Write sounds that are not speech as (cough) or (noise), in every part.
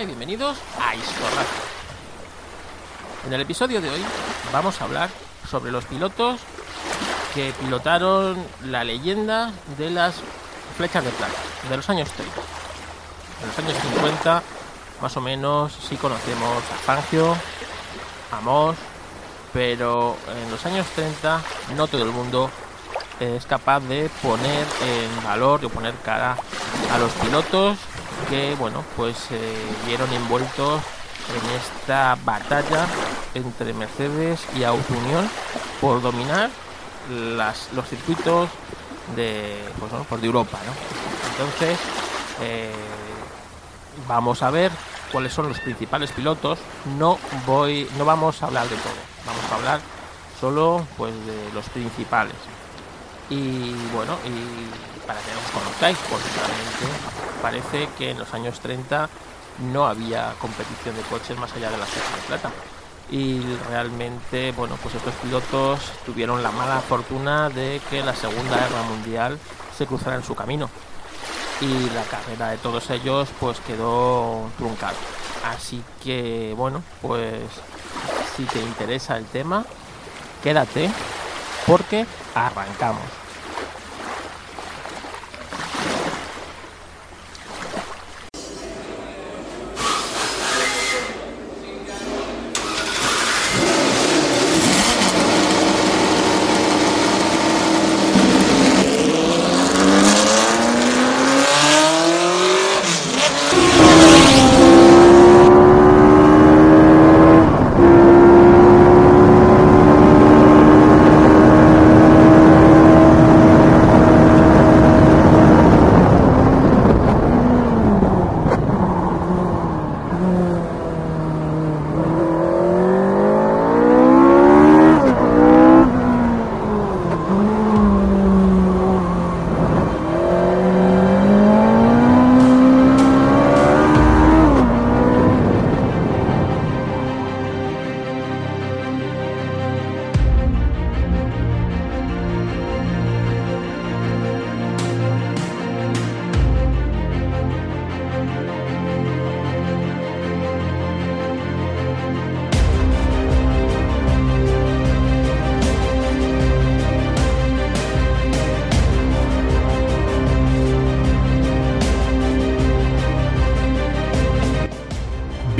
Y bienvenidos a Historradio. En el episodio de hoy vamos a hablar sobre los pilotos que pilotaron la leyenda de las flechas de plata de los años 30. En los años 50, más o menos, sí conocemos a Fangio, a Moss, pero en los años 30 no todo el mundo es capaz de poner en valor, de poner cara a los pilotos que, bueno, pues se vieron envueltos en esta batalla entre Mercedes y Auto Unión por dominar las, los circuitos de, pues, bueno, pues de Europa. ¿no? Entonces, eh, vamos a ver cuáles son los principales pilotos. No voy, no vamos a hablar de todo. Vamos a hablar solo pues de los principales. Y bueno, y para que os conozcáis, porque realmente parece que en los años 30 no había competición de coches más allá de la fecha de plata. Y realmente, bueno, pues estos pilotos tuvieron la mala fortuna de que la Segunda Guerra Mundial se cruzara en su camino. Y la carrera de todos ellos pues quedó truncada. Así que, bueno, pues si te interesa el tema, quédate porque arrancamos.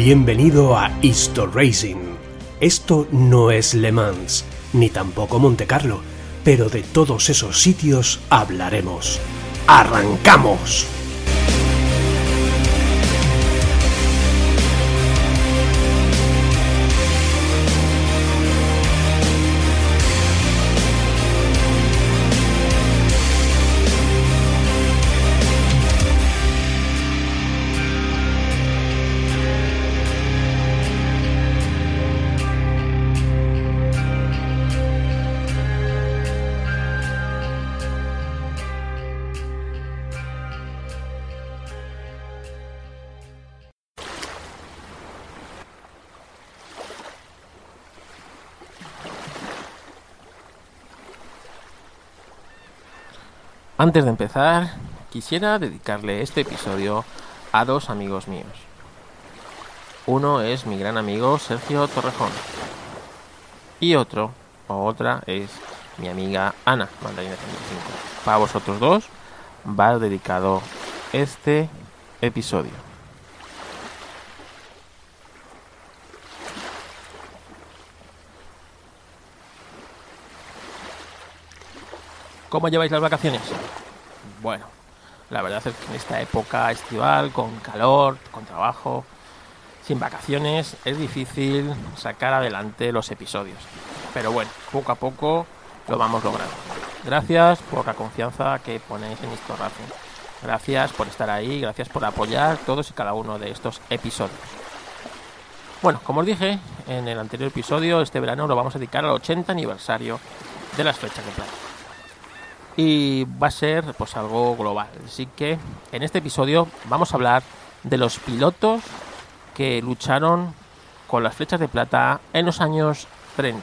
Bienvenido a Histo Racing. Esto no es Le Mans, ni tampoco Monte Carlo, pero de todos esos sitios hablaremos. ¡Arrancamos! Antes de empezar, quisiera dedicarle este episodio a dos amigos míos. Uno es mi gran amigo Sergio Torrejón. Y otro, o otra, es mi amiga Ana, Mandarina 35. Para vosotros dos va dedicado este episodio. ¿Cómo lleváis las vacaciones? Bueno, la verdad es que en esta época estival, con calor, con trabajo, sin vacaciones, es difícil sacar adelante los episodios. Pero bueno, poco a poco lo vamos logrando. Gracias por la confianza que ponéis en esto Racing. Gracias por estar ahí, gracias por apoyar todos y cada uno de estos episodios. Bueno, como os dije en el anterior episodio, este verano lo vamos a dedicar al 80 aniversario de las fechas de plata y va a ser pues algo global. Así que en este episodio vamos a hablar de los pilotos que lucharon con las flechas de plata en los años 30.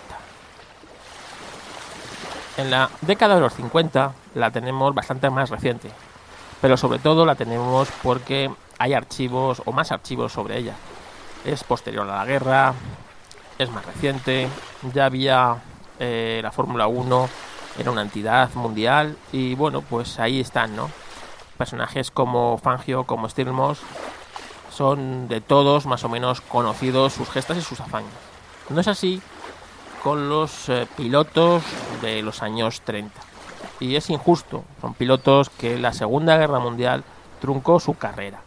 En la década de los 50 la tenemos bastante más reciente, pero sobre todo la tenemos porque hay archivos o más archivos sobre ella. Es posterior a la guerra, es más reciente, ya había eh, la Fórmula 1, era una entidad mundial y bueno, pues ahí están, ¿no? Personajes como Fangio, como Stilmos, son de todos más o menos conocidos sus gestas y sus hazañas. No es así con los eh, pilotos de los años 30. Y es injusto, son pilotos que la Segunda Guerra Mundial truncó su carrera.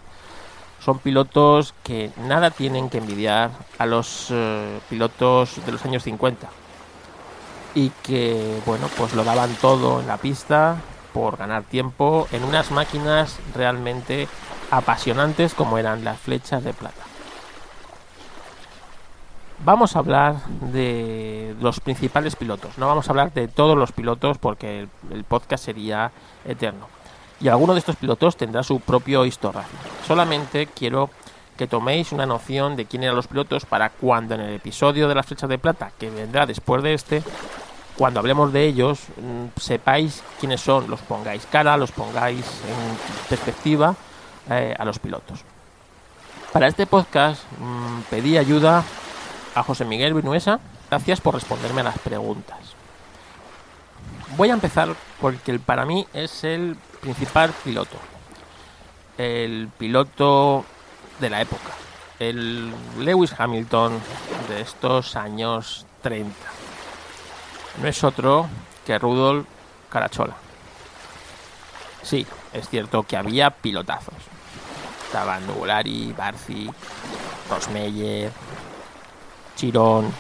Son pilotos que nada tienen que envidiar a los eh, pilotos de los años 50. Y que, bueno, pues lo daban todo en la pista por ganar tiempo en unas máquinas realmente apasionantes como eran las flechas de plata. Vamos a hablar de los principales pilotos, no vamos a hablar de todos los pilotos porque el, podcast sería eterno. Y alguno de estos pilotos tendrá su propio historia. Solamente quiero que toméis una noción de quién eran los pilotos para cuando en el episodio de las flechas de plata, que vendrá después de este, cuando hablemos de ellos, mm, sepáis quiénes son, los pongáis cara, los pongáis en perspectiva eh, a los pilotos. Para este podcast mm, pedí ayuda a José Miguel Vinuesa. Gracias por responderme a las preguntas. Voy a empezar porque para mí es el principal piloto. El piloto de la época. El Lewis Hamilton de estos años 30. No es otro que Rudolf Carachola. Sí, es cierto que había pilotazos. Estaban Nubulari, Barci, Rosmeyer, Chirón.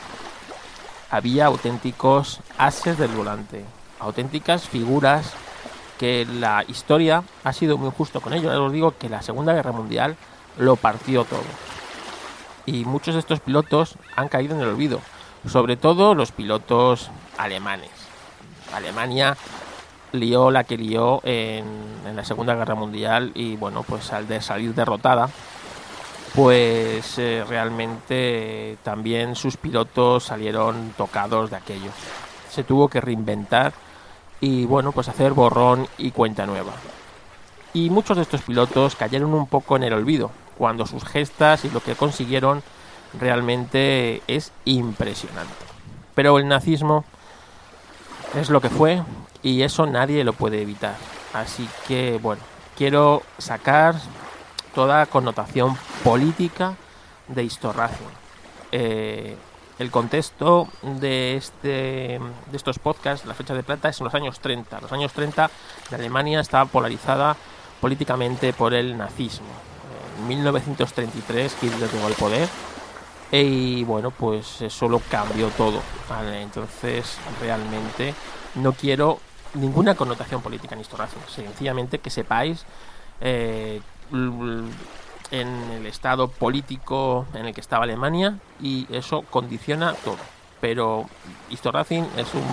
Había auténticos ases del volante, auténticas figuras que la historia ha sido muy justo con ellos. os digo que la Segunda Guerra Mundial lo partió todo. Y muchos de estos pilotos han caído en el olvido, sobre todo los pilotos alemanes. Alemania lió la que lió en, la Segunda Guerra Mundial y bueno, pues al salir derrotada, pues eh, realmente también sus pilotos salieron tocados de aquello. Se tuvo que reinventar y bueno, pues hacer borrón y cuenta nueva. Y muchos de estos pilotos cayeron un poco en el olvido, cuando sus gestas y lo que consiguieron realmente es impresionante. Pero el nazismo es lo que fue y eso nadie lo puede evitar. Así que bueno, quiero sacar toda connotación política de Historracio. Eh, el contexto de, este, de estos podcasts, la fecha de plata, es en los años 30. Los años 30 de Alemania estaba polarizada políticamente por el nazismo. En 1933 Hitler llegó al poder y bueno, pues eso lo cambió todo. Entonces, realmente no quiero ninguna connotación política en Historracio. Sencillamente que sepáis eh, en el estado político en el que estaba Alemania y eso condiciona todo. Pero Historracing es un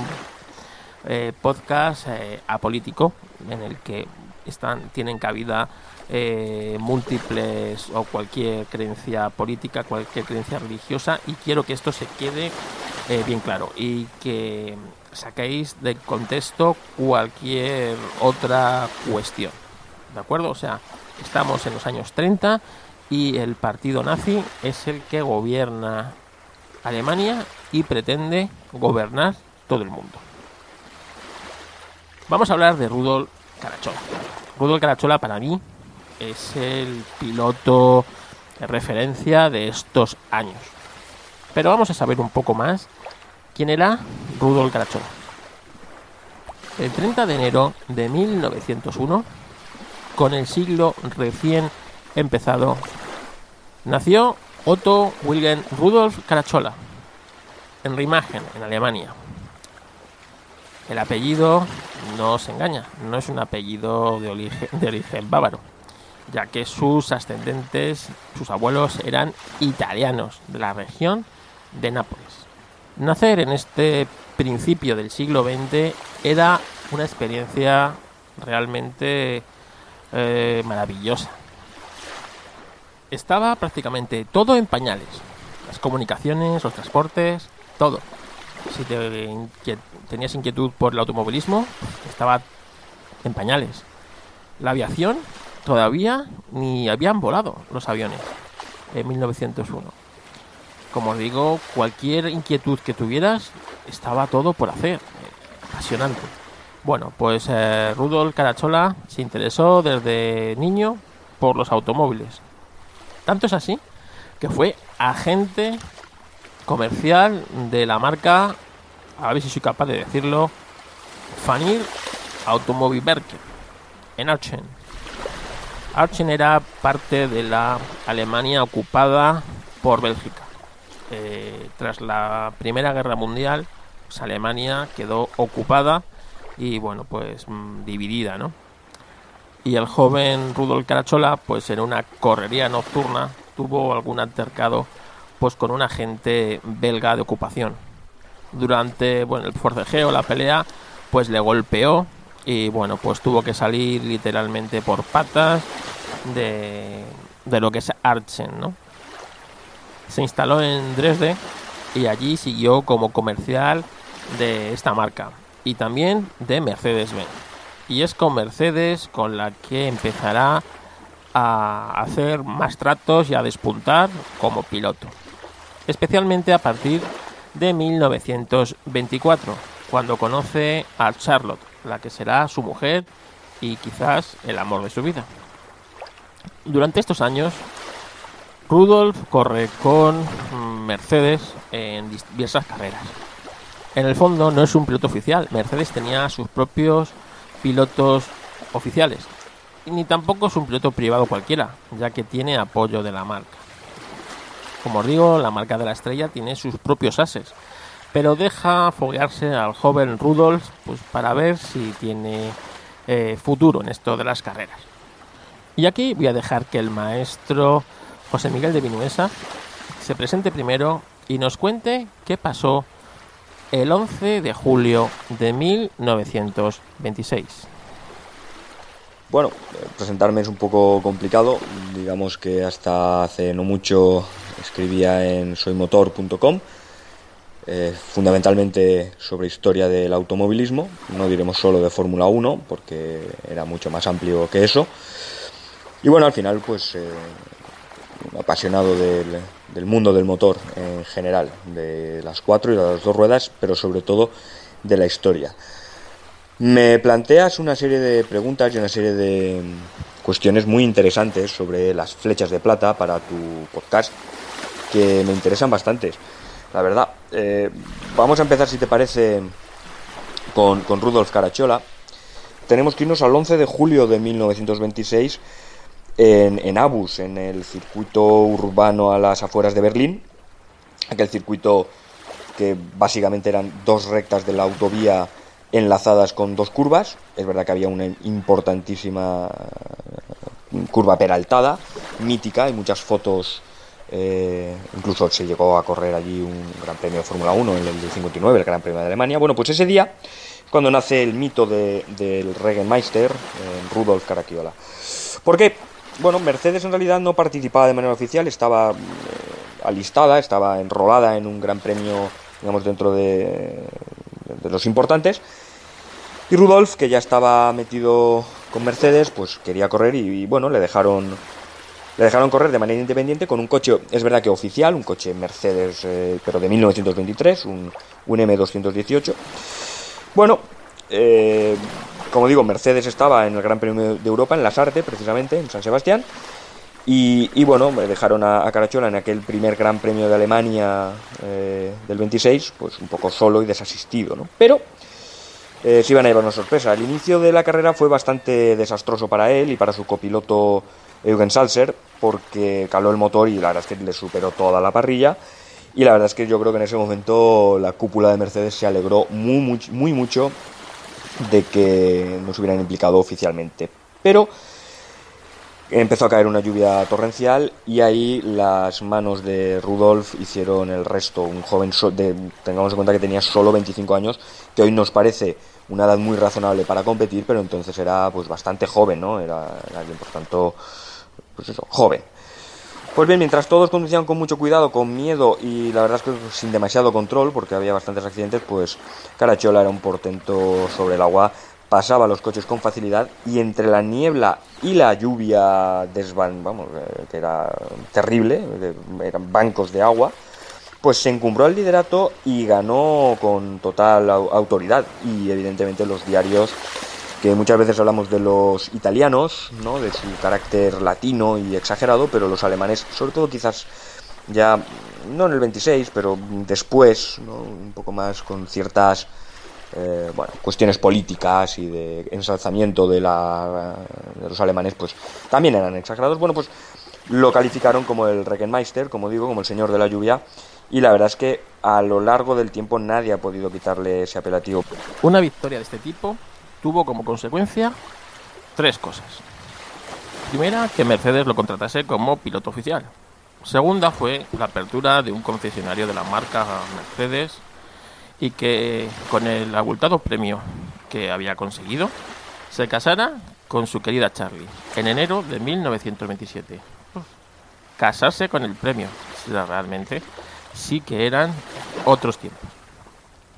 eh, podcast eh, apolítico en el que están tienen cabida eh, múltiples o cualquier creencia política, cualquier creencia religiosa y quiero que esto se quede bien claro y que saquéis de contexto cualquier otra cuestión. ¿De acuerdo? O sea, Estamos en los años 30 y el partido nazi es el que gobierna Alemania y pretende gobernar todo el mundo. Vamos a hablar de Rudolf Carachola. Rudolf Carachola para mí es el piloto de referencia de estos años. Pero vamos a saber un poco más quién era Rudolf Carachola. El 30 de enero de 1901 con el siglo recién empezado. Nació Otto Wilhelm Rudolf Carachola en Remagen, en Alemania. El apellido no se engaña, no es un apellido de origen bávaro, ya que sus ascendentes, sus abuelos eran italianos de la región de Nápoles. Nacer en este principio del siglo XX era una experiencia realmente eh, maravillosa. Estaba prácticamente todo en pañales. Las comunicaciones, los transportes, todo. Si tenías inquietud por el automovilismo, estaba en pañales. La aviación todavía ni habían volado los aviones en 1901. Como os digo, cualquier inquietud que tuvieras estaba todo por hacer. Apasionante. Bueno, pues eh, Rudolf Carachola se interesó desde niño por los automóviles. Tanto es así que fue agente comercial de la marca, a ver si soy capaz de decirlo, Fanir Automobilwerke en Aachen. Aachen era parte de la Alemania ocupada por Bélgica. Eh, tras la Primera Guerra Mundial, pues Alemania quedó ocupada y bueno, pues mm, dividida, ¿no? Y el joven Rudolf Carachola, pues en una correría nocturna, tuvo algún altercado pues con un agente belga de ocupación. Durante bueno, el forcejeo, la pelea, pues le golpeó y bueno, pues tuvo que salir literalmente por patas de, de lo que es Archen, ¿no? Se instaló en Dresde y allí siguió como comercial de esta marca y también de Mercedes-Benz. Y es con Mercedes con la que empezará a hacer más tratos y a despuntar como piloto. Especialmente a partir de 1924, cuando conoce a Charlotte, la que será su mujer y quizás el amor de su vida. Durante estos años, Rudolf corre con Mercedes en diversas carreras. En el fondo no es un piloto oficial, Mercedes tenía sus propios pilotos oficiales, ni tampoco es un piloto privado cualquiera, ya que tiene apoyo de la marca. Como os digo, la marca de la estrella tiene sus propios ases, pero deja foguearse al joven Rudolf pues, para ver si tiene eh, futuro en esto de las carreras. Y aquí voy a dejar que el maestro José Miguel de Vinuesa se presente primero y nos cuente qué pasó el 11 de julio de 1926. Bueno, presentarme es un poco complicado. Digamos que hasta hace no mucho escribía en soymotor.com, eh, fundamentalmente sobre historia del automovilismo. No diremos solo de Fórmula 1, porque era mucho más amplio que eso. Y bueno, al final, pues eh, apasionado del, mundo del motor en general, de las cuatro y las dos ruedas, pero sobre todo de la historia. Me planteas una serie de preguntas y una serie de cuestiones muy interesantes sobre las flechas de plata para tu podcast que me interesan bastante. La verdad, eh, vamos a empezar, si te parece, con, con Rudolf Carachola. Tenemos que irnos al 11 de julio de 1926 en, en Abus, en el circuito urbano a las afueras de Berlín, aquel circuito que básicamente eran dos rectas de la autovía enlazadas con dos curvas. Es verdad que había una importantísima curva peraltada, mítica, hay muchas fotos. Eh, incluso se llegó a correr allí un Gran Premio de Fórmula 1 en el 59, el Gran Premio de Alemania. Bueno, pues ese día, cuando nace el mito de, del Regenmeister, eh, Rudolf Caracciola. ¿Por qué? Bueno, Mercedes en realidad no participaba de manera oficial, estaba eh, alistada, estaba enrolada en un gran premio, digamos, dentro de, los importantes. Y Rudolf, que ya estaba metido con Mercedes, pues quería correr y, bueno, le dejaron le dejaron correr de manera independiente con un coche, es verdad que oficial, un coche Mercedes, eh, pero de 1923, un, un M218. Bueno, eh, como digo, Mercedes estaba en el Gran Premio de Europa, en la Sarte, precisamente, en San Sebastián. Y, bueno, me dejaron a, Carachola en aquel primer Gran Premio de Alemania eh, del 26, pues un poco solo y desasistido, ¿no? Pero eh, se iban a llevar una sorpresa. El inicio de la carrera fue bastante desastroso para él y para su copiloto Eugen Salzer, porque caló el motor y la verdad es que le superó toda la parrilla. Y la verdad es que yo creo que en ese momento la cúpula de Mercedes se alegró muy, muy, muy mucho de que no se hubieran implicado oficialmente. Pero empezó a caer una lluvia torrencial y ahí las manos de Rudolf hicieron el resto. Un joven, tengamos en cuenta que tenía solo 25 años, que hoy nos parece una edad muy razonable para competir, pero entonces era pues bastante joven, ¿no? Era, era alguien, por tanto, pues eso, joven. Pues bien, mientras todos conducían con mucho cuidado, con miedo y la verdad es que sin demasiado control, porque había bastantes accidentes, pues Carachola era un portento sobre el agua pasaba los coches con facilidad y entre la niebla y la lluvia desvan, vamos, eh, que era terrible, eran bancos de agua, pues se encumbró al liderato y ganó con total autoridad. Y evidentemente los diarios, que muchas veces hablamos de los italianos, ¿no? de su carácter latino y exagerado, pero los alemanes, sobre todo quizás ya, no en el 26, pero después, un poco más con ciertas eh, bueno, cuestiones políticas y de ensalzamiento de, la, de los alemanes, pues también eran exagerados. Bueno, pues lo calificaron como el Regenmeister, como digo, como el señor de la lluvia, y la verdad es que a lo largo del tiempo nadie ha podido quitarle ese apelativo. Una victoria de este tipo tuvo como consecuencia tres cosas. Primera, que Mercedes lo contratase como piloto oficial. Segunda fue la apertura de un concesionario de la marca Mercedes y que con el abultado premio que había conseguido se casara con su querida Charlie en enero de 1927. casarse con el premio, realmente sí que eran otros tiempos.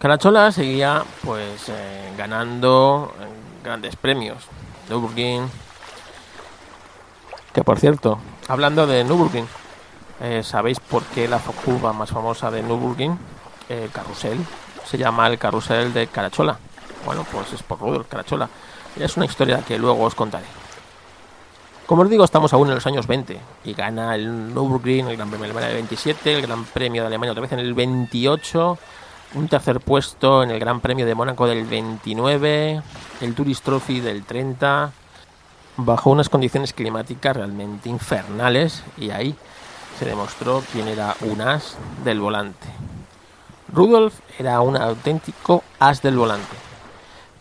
Carachola seguía pues eh, ganando eh, grandes premios. Nürburgring, que por cierto, hablando de Nürburgring, eh, ¿sabéis por qué la curva más famosa de Nürburgring, el carrusel, se llama el carrusel de Carachola? Bueno, pues es por Rudolf Carachola. Es una historia que luego os contaré. Como os digo, estamos aún en los años 20 y gana el Nürburgring, el Gran Premio de Alemania del 27, el Gran Premio de Alemania otra vez en el 28, un tercer puesto en el Gran Premio de Mónaco del 29, el Tourist Trophy del 30, bajo unas condiciones climáticas realmente infernales y ahí se demostró quién era un as del volante. Rudolf era un auténtico as del volante,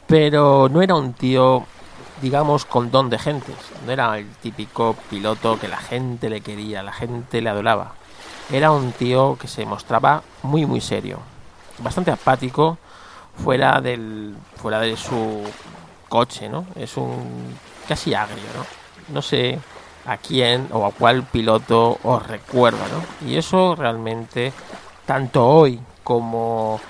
pero no era un tío digamos, con don de gentes. No era el típico piloto que la gente le quería, la gente le adoraba. Era un tío que se mostraba muy, muy serio. Bastante apático fuera, del, fuera de su coche, ¿no? Es un casi agrio, ¿no? No sé a quién o a cuál piloto os recuerda, ¿no? Y eso realmente, tanto hoy como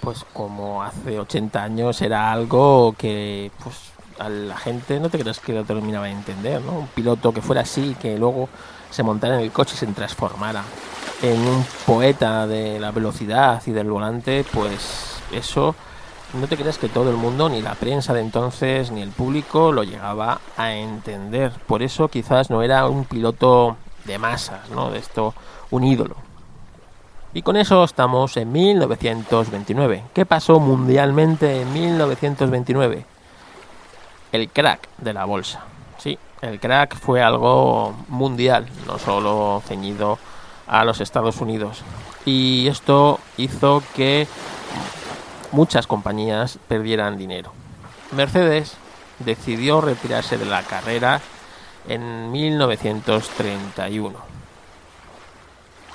pues como hace 80 años era algo que pues a la gente no te creas que lo terminaba de entender, ¿no? Un piloto que fuera así, que luego se montara en el coche y se transformara en un poeta de la velocidad y del volante, pues eso no te creas que todo el mundo, ni la prensa de entonces, ni el público lo llegaba a entender. Por eso quizás no era un piloto de masas, ¿no? De esto, un ídolo. Y con eso estamos en 1929. ¿Qué pasó mundialmente en 1929? el crack de la bolsa. Sí, el crack fue algo mundial, no solo ceñido a los Estados Unidos. Y esto hizo que muchas compañías perdieran dinero. Mercedes decidió retirarse de la carrera en 1931.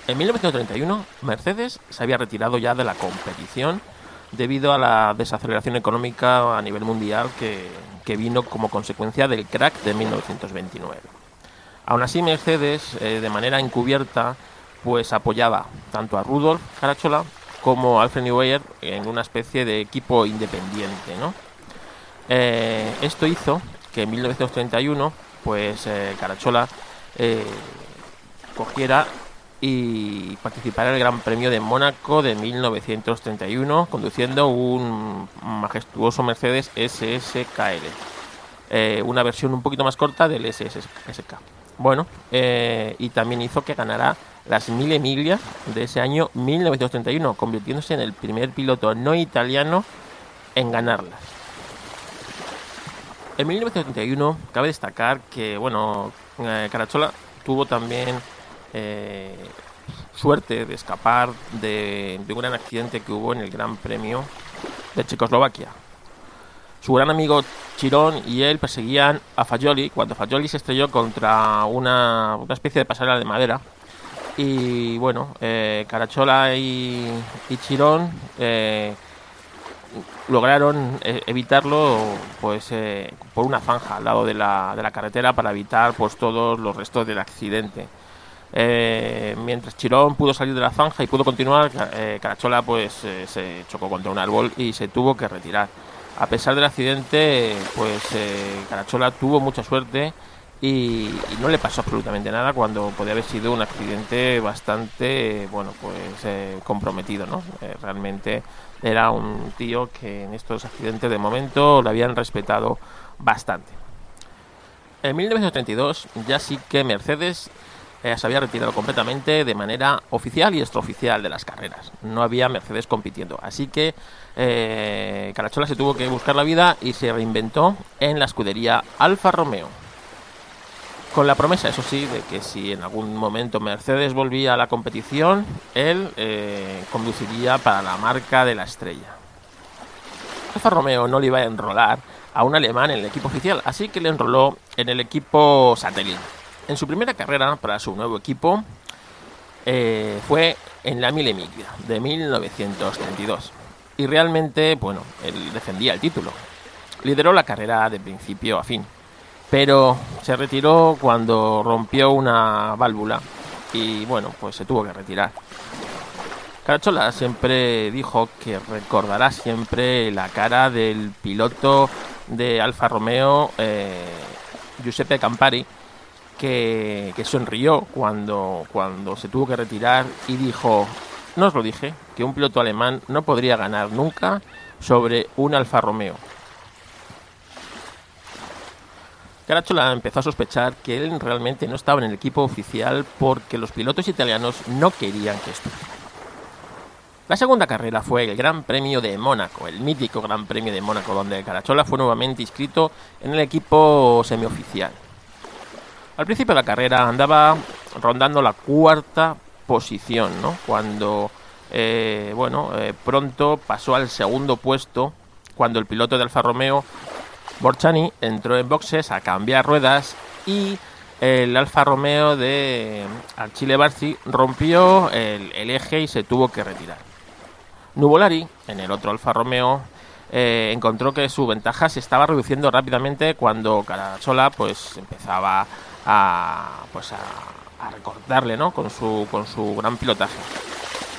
En 1931, Mercedes se había retirado ya de la competición debido a la desaceleración económica a nivel mundial que, que vino como consecuencia del crack de 1929. Aún así, Mercedes, eh, de manera encubierta, pues apoyaba tanto a Rudolf Carachola como a Alfred Neuer en una especie de equipo independiente. ¿no? Eh, esto hizo que en 1931, pues eh, Carachola cogiera y participara en el Gran Premio de Mónaco de 1931 conduciendo un majestuoso Mercedes SSKL, eh, una versión un poquito más corta del SSK. Bueno, eh, y también hizo que ganara las mil millas de ese año 1931, convirtiéndose en el primer piloto no italiano en ganarlas. En 1931 cabe destacar que, bueno, eh, Carachola tuvo también eh, suerte de escapar de, un gran accidente que hubo en el Gran Premio de Checoslovaquia. Su gran amigo Chirón y él perseguían a Fagioli cuando Fagioli se estrelló contra una, especie de pasarela de madera. Y bueno, eh, Carachola y, Chirón eh, lograron evitarlo pues por una zanja al lado de la, de la carretera para evitar pues todos los restos del accidente. Eh, mientras Chirón pudo salir de la zanja y pudo continuar, eh, Carachola pues eh, se chocó contra un árbol y se tuvo que retirar. a pesar del accidente, pues eh, Carachola tuvo mucha suerte y, no le pasó absolutamente nada cuando podía haber sido un accidente bastante, bueno, pues eh, comprometido, ¿no? Eh, realmente era un tío que en estos accidentes de momento lo habían respetado bastante. En 1932 ya sí que Mercedes eh, se había retirado completamente de manera oficial y extraoficial de las carreras. No había Mercedes compitiendo. Así que Carachola se tuvo que buscar la vida y se reinventó en la escudería Alfa Romeo con la promesa, eso sí, de que si en algún momento Mercedes volvía a la competición, él eh, conduciría para la marca de la estrella. Alfa Romeo no le iba a enrolar a un alemán en el equipo oficial, así que le enroló en el equipo satélite. En su primera carrera para su nuevo equipo eh, fue en la Mille Miglia de 1932. Y realmente, bueno, él defendía el título. Lideró la carrera de principio a fin pero se retiró cuando rompió una válvula y bueno, pues se tuvo que retirar. Carachola siempre dijo que recordará siempre la cara del piloto de Alfa Romeo, eh, Giuseppe Campari, que, que, sonrió cuando, cuando se tuvo que retirar y dijo, no os lo dije, que un piloto alemán no podría ganar nunca sobre un Alfa Romeo. Caracciola empezó a sospechar que él realmente no estaba en el equipo oficial porque los pilotos italianos no querían que estuviera. La segunda carrera fue el Gran Premio de Mónaco, el mítico Gran Premio de Mónaco, donde Carachola fue nuevamente inscrito en el equipo semioficial. Al principio de la carrera andaba rondando la cuarta posición, ¿no? Cuando, eh, bueno, eh, pronto pasó al segundo puesto, cuando el piloto de Alfa Romeo Borchani entró en boxes a cambiar ruedas y el Alfa Romeo de Archile Barci rompió el, eje y se tuvo que retirar. Nuvolari, en el otro Alfa Romeo, eh, encontró que su ventaja se estaba reduciendo rápidamente cuando Carachola pues empezaba a pues a, recordarle ¿no? con su con su gran pilotaje.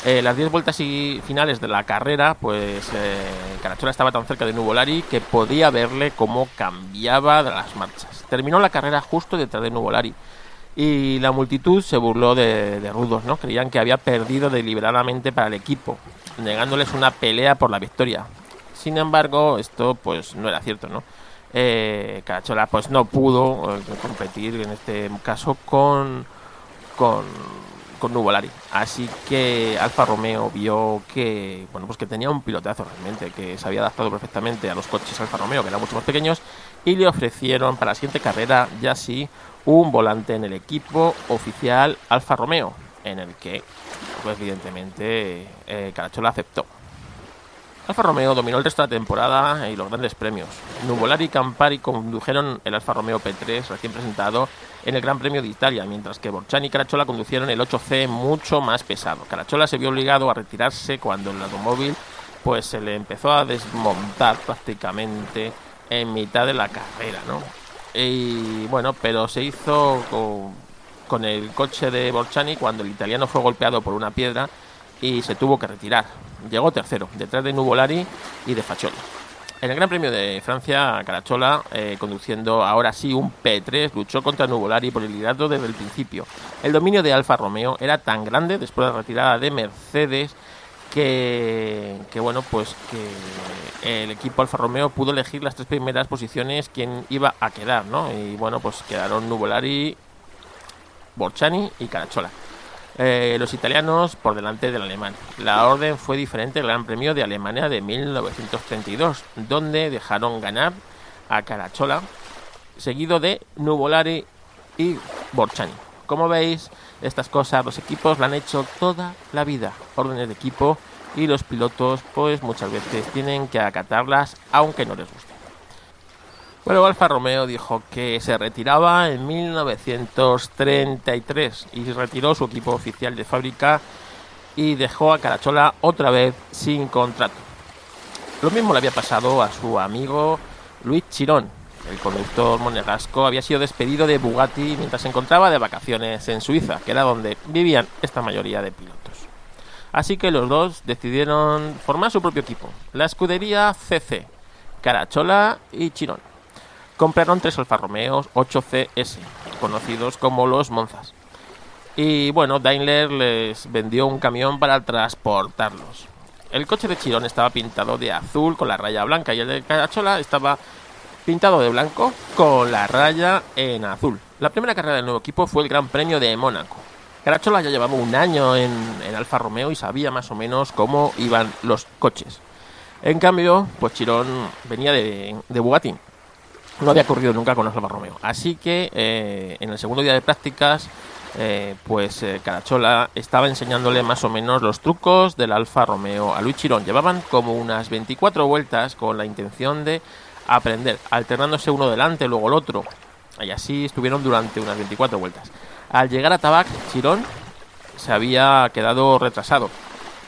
Eh, las 10 vueltas y finales de la carrera, pues eh, Carachola estaba tan cerca de Nuvolari que podía verle cómo cambiaba de las marchas. Terminó la carrera justo detrás de Nuvolari y la multitud se burló de, Rudos, ¿no? Creían que había perdido deliberadamente para el equipo, negándoles una pelea por la victoria. Sin embargo, esto pues no era cierto, ¿no? Eh, Carachola pues no pudo eh, competir en este caso con con con Nuvolari. Así que Alfa Romeo vio que bueno pues que tenía un pilotazo realmente, que se había adaptado perfectamente a los coches Alfa Romeo, que eran mucho más pequeños, y le ofrecieron para la siguiente carrera ya sí un volante en el equipo oficial Alfa Romeo, en el que pues evidentemente eh, Carachola aceptó. Alfa Romeo dominó el resto de la temporada y los grandes premios. Nuvolari y Campari condujeron el Alfa Romeo P3 recién presentado en el Gran Premio de Italia, mientras que Borchani y Carachola conducieron el 8C mucho más pesado. Carachola se vio obligado a retirarse cuando el automóvil pues se le empezó a desmontar prácticamente en mitad de la carrera, ¿no? Y bueno, pero se hizo con, con el coche de Borchani cuando el italiano fue golpeado por una piedra y se tuvo que retirar. Llegó tercero, detrás de Nuvolari y de Faccioli. En el Gran Premio de Francia, Carachola, eh, conduciendo ahora sí un P3, luchó contra Nuvolari por el liderato desde el principio. El dominio de Alfa Romeo era tan grande después de la retirada de Mercedes que, bueno, pues que el equipo Alfa Romeo pudo elegir las tres primeras posiciones quién iba a quedar, ¿no? Y bueno, pues quedaron Nuvolari, Borchani y Carachola. Eh, los italianos por delante del alemán. La orden fue diferente el Gran Premio de Alemania de 1932, donde dejaron ganar a Carachola, seguido de Nuvolari y Borchani. Como veis, estas cosas los equipos la han hecho toda la vida, órdenes de equipo, y los pilotos pues muchas veces tienen que acatarlas aunque no les guste. Bueno, Alfa Romeo dijo que se retiraba en 1933 y retiró su equipo oficial de fábrica y dejó a Carachola otra vez sin contrato. Lo mismo le había pasado a su amigo Luis Chirón. El conductor monegasco había sido despedido de Bugatti mientras se encontraba de vacaciones en Suiza, que era donde vivían esta mayoría de pilotos. Así que los dos decidieron formar su propio equipo, la escudería CC, Carachola y Chirón. Compraron tres Alfa Romeos 8CS, conocidos como los Monzas. Y bueno, Daimler les vendió un camión para transportarlos. El coche de Chirón estaba pintado de azul con la raya blanca y el de Carachola estaba pintado de blanco con la raya en azul. La primera carrera del nuevo equipo fue el Gran Premio de Mónaco. Carachola ya llevaba un año en, Alfa Romeo y sabía más o menos cómo iban los coches. En cambio, pues Chirón venía de, de Bugatti. No había corrido nunca con Alfa Romeo. Así que eh, en el segundo día de prácticas, eh, pues eh, Carachola estaba enseñándole más o menos los trucos del Alfa Romeo a Luis Chirón. Llevaban como unas 24 vueltas con la intención de aprender, alternándose uno delante, luego el otro. Y así estuvieron durante unas 24 vueltas. Al llegar a Tabac, Chirón se había quedado retrasado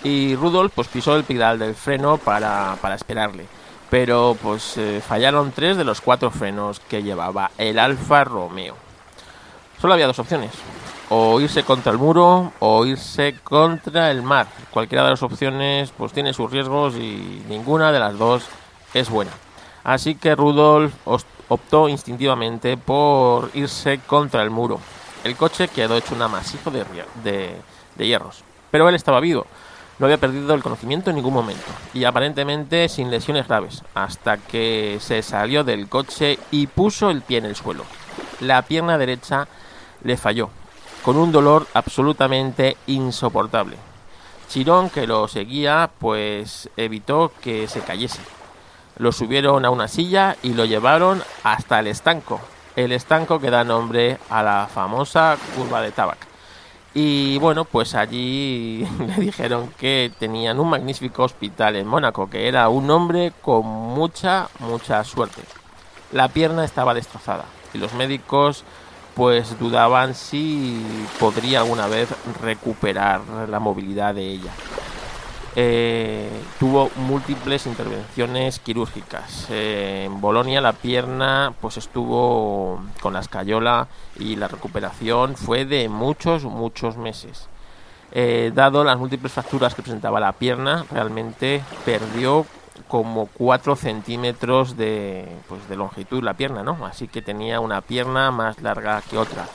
y Rudolf pues pisó el pedal del freno para, esperarle. Pero pues eh, fallaron tres de los cuatro frenos que llevaba el Alfa Romeo. Solo había dos opciones, o irse contra el muro o irse contra el mar. Cualquiera de las opciones pues tiene sus riesgos y ninguna de las dos es buena. Así que Rudolf optó instintivamente por irse contra el muro. El coche quedó hecho un amasijo de, de, hierros, pero él estaba vivo. No había perdido el conocimiento en ningún momento y aparentemente sin lesiones graves, hasta que se salió del coche y puso el pie en el suelo. La pierna derecha le falló, con un dolor absolutamente insoportable. Chirón, que lo seguía, pues evitó que se cayese lo subieron a una silla y lo llevaron hasta el estanco. El estanco que da nombre a la famosa curva de Tabac. Y bueno, pues allí (laughs) le dijeron que tenían un magnífico hospital en Mónaco, que era un hombre con mucha, mucha suerte. La pierna estaba destrozada y los médicos pues dudaban si podría alguna vez recuperar la movilidad de ella. Eh, tuvo múltiples intervenciones quirúrgicas. Eh, en Bolonia la pierna pues estuvo con la escayola y la recuperación fue de muchos, muchos meses. Eh, dado las múltiples fracturas que presentaba la pierna, realmente perdió como 4 centímetros de, pues, de longitud la pierna, ¿no? Así que tenía una pierna más larga que otra.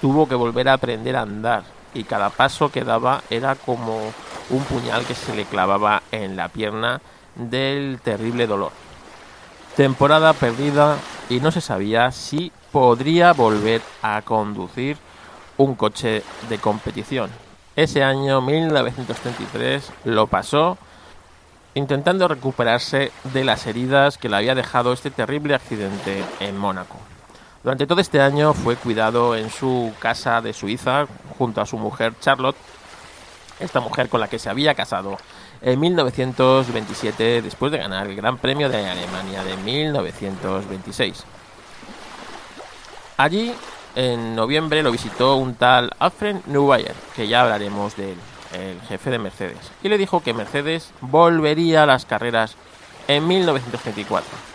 Tuvo que volver a aprender a andar y cada paso que daba era como un puñal que se le clavaba en la pierna del terrible dolor. Temporada perdida y no se sabía si podría volver a conducir un coche de competición. Ese año 1933 lo pasó intentando recuperarse de las heridas que le había dejado este terrible accidente en Mónaco. Durante todo este año fue cuidado en su casa de Suiza junto a su mujer Charlotte, esta mujer con la que se había casado en 1927 después de ganar el Gran Premio de Alemania de 1926. Allí, en noviembre, lo visitó un tal Alfred Neubayer, que ya hablaremos de él, el jefe de Mercedes, y le dijo que Mercedes volvería a las carreras en 1934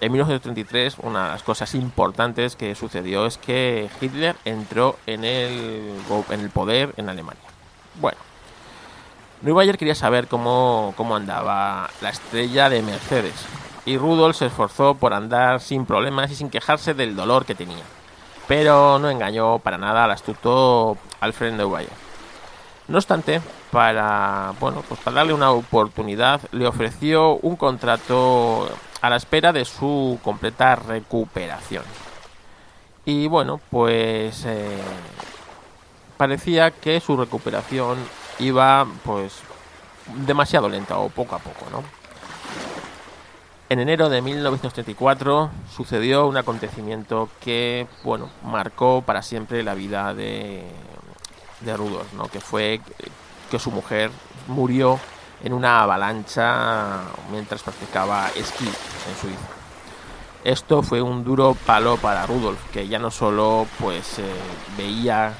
en 1933 una de las cosas importantes que sucedió es que Hitler entró en el, en el poder en Alemania. Bueno, Neubayer quería saber cómo, cómo andaba la estrella de Mercedes y Rudolf se esforzó por andar sin problemas y sin quejarse del dolor que tenía. Pero no engañó para nada al astuto Alfred Neubayer. No obstante, para, bueno, pues para darle una oportunidad, le ofreció un contrato a la espera de su completa recuperación. Y bueno, pues eh, parecía que su recuperación iba pues demasiado lenta o poco a poco, ¿no? En enero de 1934 sucedió un acontecimiento que, bueno, marcó para siempre la vida de, de Rudolf, ¿no? Que fue que su mujer murió en una avalancha mientras practicaba esquí en Suiza. Esto fue un duro palo para Rudolf, que ya no solo pues eh, veía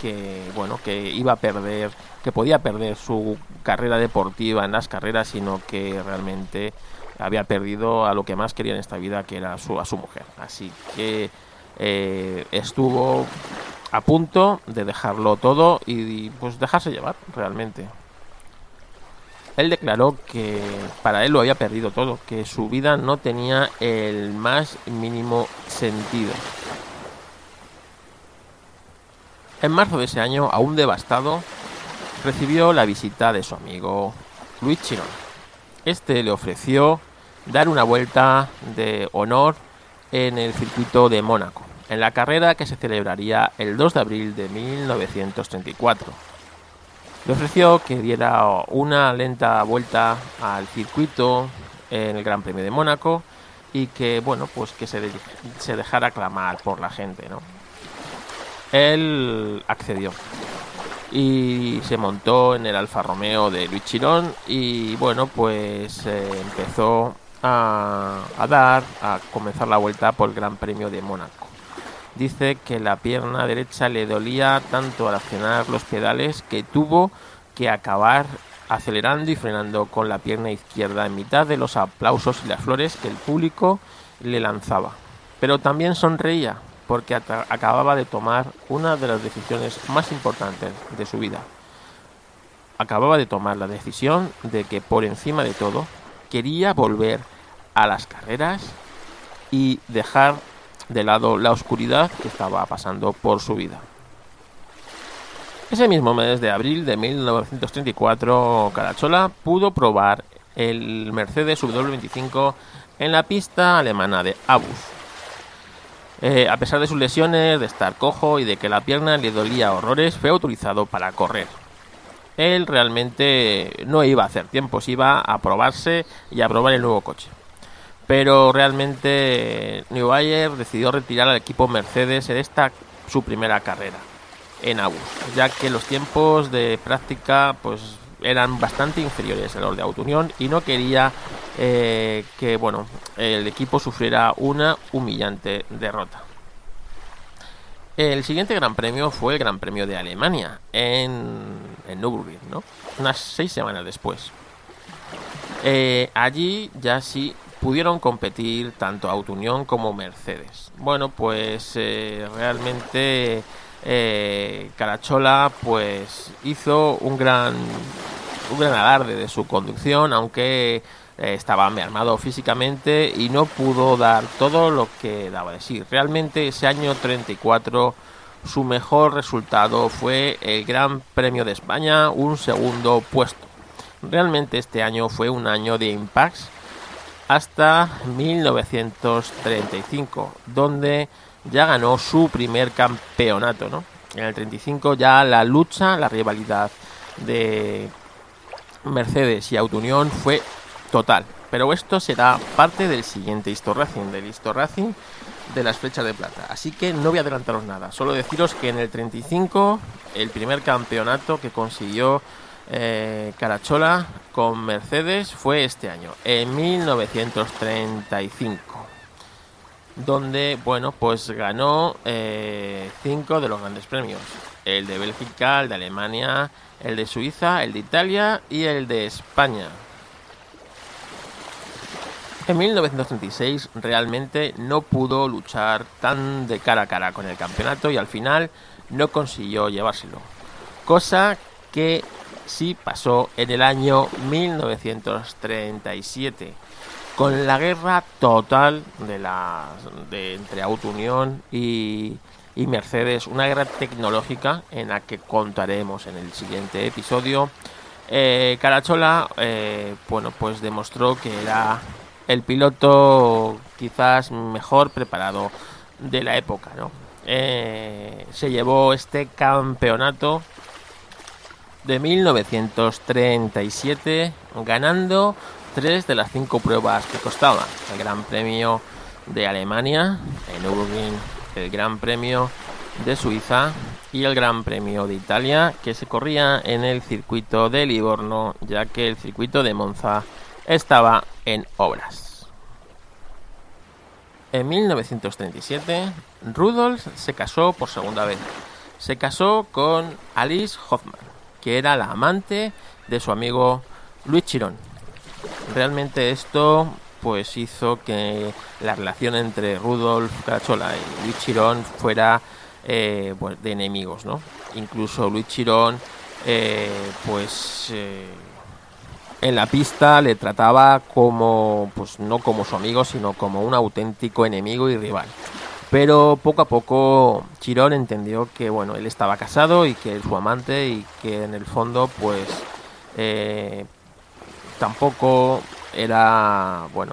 que bueno que iba a perder, que podía perder su carrera deportiva en las carreras, sino que realmente había perdido a lo que más quería en esta vida, que era su, a su mujer. Así que eh, estuvo a punto de dejarlo todo y pues dejarse llevar realmente. Él declaró que para él lo había perdido todo, que su vida no tenía el más mínimo sentido. En marzo de ese año, aún devastado, recibió la visita de su amigo Luis Chirón. Este le ofreció dar una vuelta de honor en el circuito de Mónaco, en la carrera que se celebraría el 2 de abril de 1934. Le ofreció que diera una lenta vuelta al circuito en el Gran Premio de Mónaco y que bueno pues que se, se dejara aclamar por la gente, ¿no? Él accedió y se montó en el Alfa Romeo de Luis Chirón y bueno pues eh, empezó a, dar a comenzar la vuelta por el Gran Premio de Mónaco dice que la pierna derecha le dolía tanto al accionar los pedales que tuvo que acabar acelerando y frenando con la pierna izquierda en mitad de los aplausos y las flores que el público le lanzaba pero también sonreía porque acababa de tomar una de las decisiones más importantes de su vida. Acababa de tomar la decisión de que por encima de todo quería volver a las carreras y dejar de lado la oscuridad que estaba pasando por su vida. Ese mismo mes de abril de 1934, Carachola pudo probar el Mercedes W25 en la pista alemana de Abus eh, a pesar de sus lesiones, de estar cojo y de que la pierna le dolía horrores, fue autorizado para correr. Él realmente no iba a hacer tiempos, iba a probarse y a probar el nuevo coche. Pero realmente Neubayer decidió retirar al equipo Mercedes en esta su primera carrera en Abus, ya que los tiempos de práctica pues eran bastante inferiores a los de Autounión y no quería eh, que bueno el equipo sufriera una humillante derrota. El siguiente Gran Premio fue el Gran Premio de Alemania en, en Nürburgring, ¿no? unas seis semanas después. Eh, allí ya sí pudieron competir tanto Autounión como Mercedes. Bueno, pues eh, realmente eh, Carachola pues hizo un gran un gran alarde de su conducción, aunque eh, estaba armado físicamente y no pudo dar todo lo que daba de sí. Realmente ese año 34 su mejor resultado fue el Gran Premio de España, un segundo puesto. Realmente este año fue un año de impacts hasta 1935, donde ya ganó su primer campeonato, ¿no? En el 35 ya la lucha, la rivalidad de Mercedes y Unión fue total. Pero esto será parte del siguiente Histo Racing, del Histo Racing de las flechas de plata. Así que no voy a adelantaros nada. Solo deciros que en el 35, el primer campeonato que consiguió eh, Carachola con Mercedes fue este año, en 1935 donde bueno pues ganó eh, cinco de los grandes premios. El de Bélgica el de Alemania el de Suiza el de Italia y el de España. En 1936 realmente no pudo luchar tan de cara a cara con el campeonato y al final no consiguió llevárselo cosa que sí pasó en el año 1937 con la guerra total de la de, entre Auto Unión y, y, Mercedes, una guerra tecnológica en la que contaremos en el siguiente episodio. Eh, Carachola, eh, bueno, pues demostró que era el piloto quizás mejor preparado de la época, ¿no? Eh, se llevó este campeonato de 1937 ganando tres de las cinco pruebas que costaban. El Gran Premio de Alemania, el Nürburgring, el Gran Premio de Suiza y el Gran Premio de Italia que se corría en el circuito de Livorno ya que el circuito de Monza estaba en obras. En 1937, Rudolf se casó por segunda vez. Se casó con Alice Hoffman, que era la amante de su amigo Luis Chirón, realmente esto pues hizo que la relación entre Rudolf Carachola y Luis Chirón fuera eh, pues, de enemigos, ¿no? Incluso Luis Chirón, eh, pues eh, en la pista le trataba como, pues no como su amigo, sino como un auténtico enemigo y rival. Pero poco a poco Chirón entendió que bueno, él estaba casado y que es su amante y que en el fondo pues eh, tampoco era bueno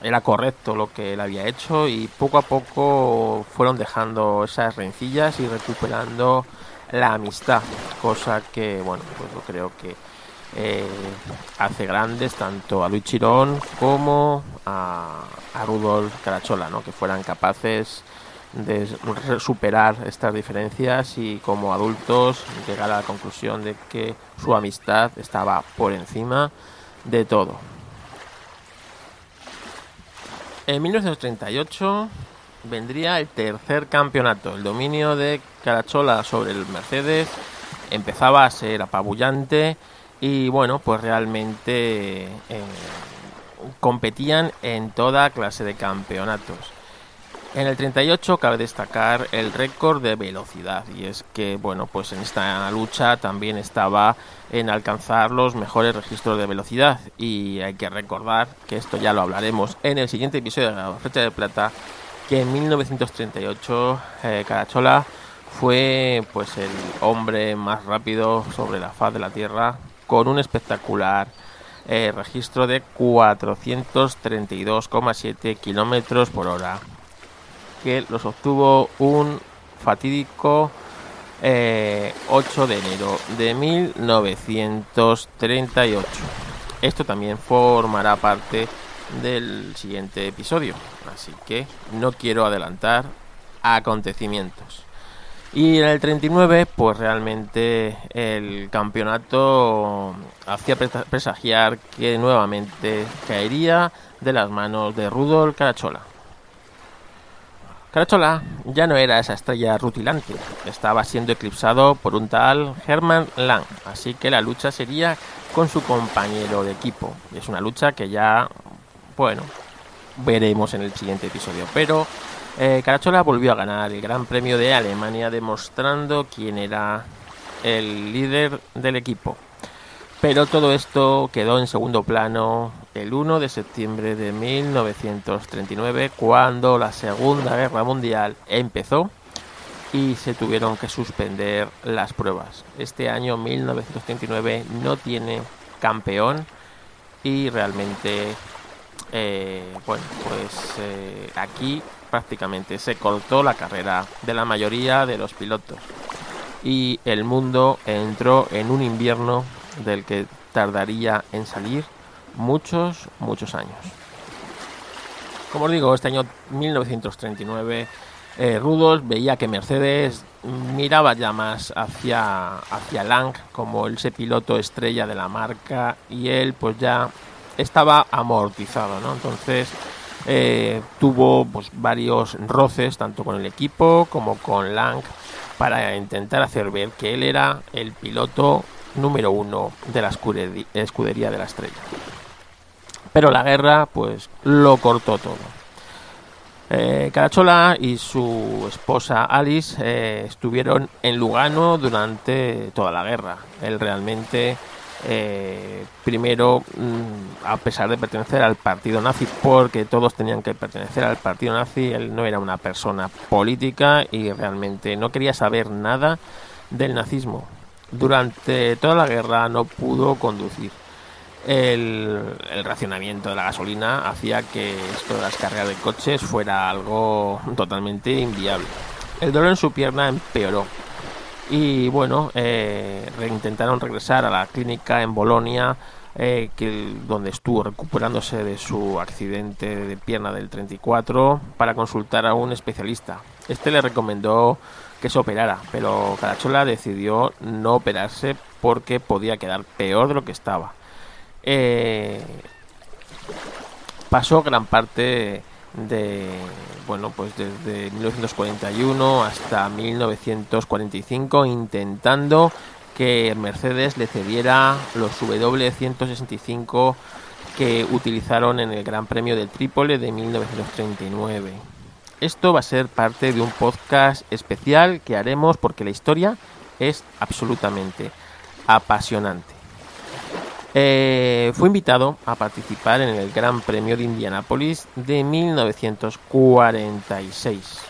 era correcto lo que él había hecho y poco a poco fueron dejando esas rencillas y recuperando la amistad, cosa que bueno pues yo creo que eh, hace grandes tanto a Luis Chirón como a, a Rudolf Carachola, ¿no? que fueran capaces de superar estas diferencias y como adultos llegar a la conclusión de que su amistad estaba por encima de todo. En 1938 vendría el tercer campeonato. El dominio de Carachola sobre el Mercedes empezaba a ser apabullante y bueno, pues realmente eh, competían en toda clase de campeonatos. En el 38 cabe destacar el récord de velocidad y es que bueno pues en esta lucha también estaba en alcanzar los mejores registros de velocidad y hay que recordar que esto ya lo hablaremos en el siguiente episodio de la fecha de plata que en 1938 eh, Carachola fue pues el hombre más rápido sobre la faz de la tierra con un espectacular eh, registro de 432,7 kilómetros por hora que los obtuvo un fatídico 8 eh, de enero de 1938. Esto también formará parte del siguiente episodio, así que no quiero adelantar acontecimientos. Y en el 39, pues realmente el campeonato hacía presagiar que nuevamente caería de las manos de Rudolf Carachola. Carachola ya no era esa estrella rutilante, estaba siendo eclipsado por un tal Hermann Lang, así que la lucha sería con su compañero de equipo. Es una lucha que ya, bueno, veremos en el siguiente episodio. Pero eh, Carachola volvió a ganar el Gran Premio de Alemania demostrando quién era el líder del equipo. Pero todo esto quedó en segundo plano el 1 de septiembre de 1939, cuando la Segunda Guerra Mundial empezó y se tuvieron que suspender las pruebas. Este año 1939 no tiene campeón y realmente, eh, bueno, pues eh, aquí prácticamente se cortó la carrera de la mayoría de los pilotos y el mundo entró en un invierno del que tardaría en salir muchos, muchos años. Como os digo, este año 1939, eh, veía que Mercedes miraba ya más hacia, hacia Lang como ese piloto estrella de la marca y él pues ya estaba amortizado, ¿no? Entonces eh, tuvo pues, varios roces tanto con el equipo como con Lang para intentar hacer ver que él era el piloto número uno de la escudería de la estrella. Pero la guerra, pues, lo cortó todo. Eh, Carachola y su esposa Alice eh, estuvieron en Lugano durante toda la guerra. Él realmente, eh, primero, mm, a pesar de pertenecer al partido nazi, porque todos tenían que pertenecer al partido nazi, él no era una persona política y realmente no quería saber nada del nazismo durante toda la guerra no pudo conducir. El, racionamiento de la gasolina hacía que esto de las cargas de coches fuera algo totalmente inviable. El dolor en su pierna empeoró y bueno, eh, intentaron regresar a la clínica en Bolonia, eh, donde estuvo recuperándose de su accidente de pierna del 34, para consultar a un especialista. Este le recomendó que se operara, pero Carachola decidió no operarse porque podía quedar peor de lo que estaba. Eh, pasó gran parte de bueno pues desde 1941 hasta 1945 intentando que Mercedes le cediera los W165 que utilizaron en el Gran Premio de Trípoli de 1939. Esto va a ser parte de un podcast especial que haremos porque la historia es absolutamente apasionante. Eh, fue invitado a participar en el Gran Premio de Indianápolis de 1946.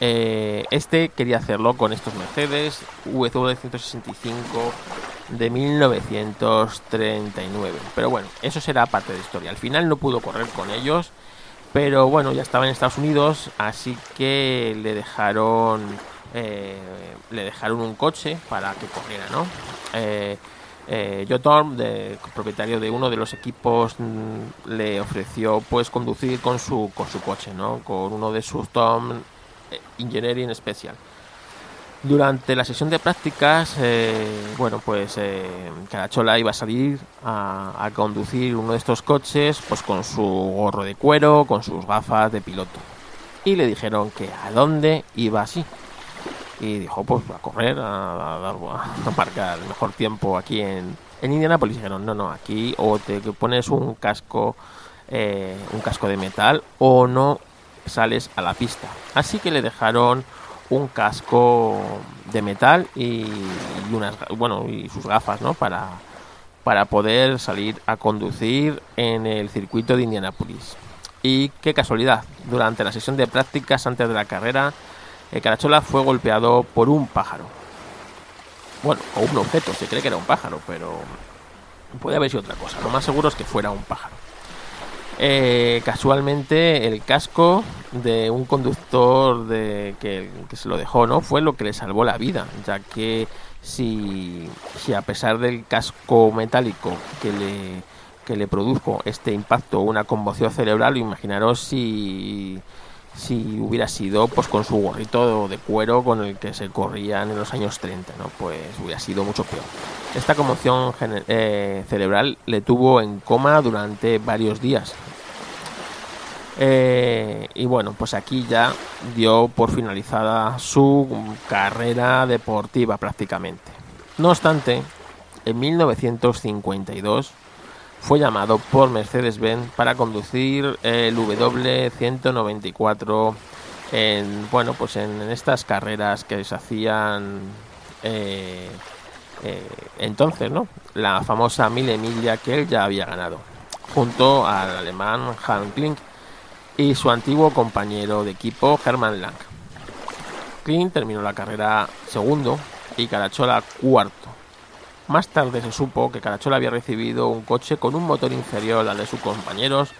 Eh, este quería hacerlo con estos Mercedes W165 de 1939. Pero bueno, eso será parte de historia. Al final no pudo correr con ellos, pero bueno, ya estaba en Estados Unidos, así que le dejaron eh, le dejaron un coche para que corriera, ¿no? Eh, eh, de, propietario de uno de los equipos, mm, le ofreció pues conducir con su, con su coche, ¿no? Con uno de sus Tom eh, Engineering Special. Durante la sesión de prácticas, eh, bueno, pues eh, Carachola iba a salir a, a, conducir uno de estos coches, pues con su gorro de cuero, con sus gafas de piloto. Y le dijeron que a dónde iba así y dijo pues a correr, a, dar, a, (laughs) marcar el mejor tiempo aquí en, en Indianapolis. Dijeron, no, no, aquí o te pones un casco, eh, un casco de metal o no sales a la pista. Así que le dejaron un casco de metal y, y unas, bueno, y sus gafas, ¿no? Para, para poder salir a conducir en el circuito de Indianapolis. Y qué casualidad, durante la sesión de prácticas antes de la carrera, el Carachola fue golpeado por un pájaro. Bueno, o un objeto, se cree que era un pájaro, pero puede haber sido otra cosa. Lo más seguro es que fuera un pájaro. Eh, casualmente el casco de un conductor de, que, que, se lo dejó, ¿no? Fue lo que le salvó la vida, ya que si, si a pesar del casco metálico que le, que le produjo este impacto una conmoción cerebral, imaginaros si si hubiera sido pues con su gorrito de cuero con el que se corrían en los años 30, ¿no? Pues hubiera sido mucho peor. Esta conmoción eh, cerebral le tuvo en coma durante varios días. Eh, y bueno, pues aquí ya dio por finalizada su carrera deportiva prácticamente. No obstante, en 1952 fue llamado por Mercedes-Benz para conducir el W194 en bueno pues en, estas carreras que se hacían eh, eh, entonces no la famosa mil emilia que él ya había ganado junto al alemán Hans Klink y su antiguo compañero de equipo Hermann Lang. Klink terminó la carrera segundo y Carachola cuarto más tarde se supo que Carachola había recibido un coche con un motor inferior al de sus compañeros,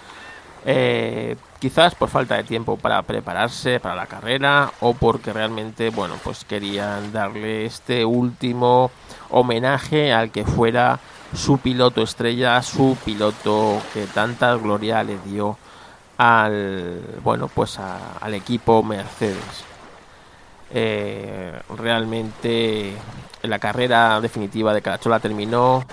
eh, quizás por falta de tiempo para prepararse para la carrera o porque realmente, bueno, pues querían darle este último homenaje al que fuera su piloto estrella, su piloto que tanta gloria le dio al, bueno, pues al equipo Mercedes. Eh, realmente la carrera definitiva de Carachola terminó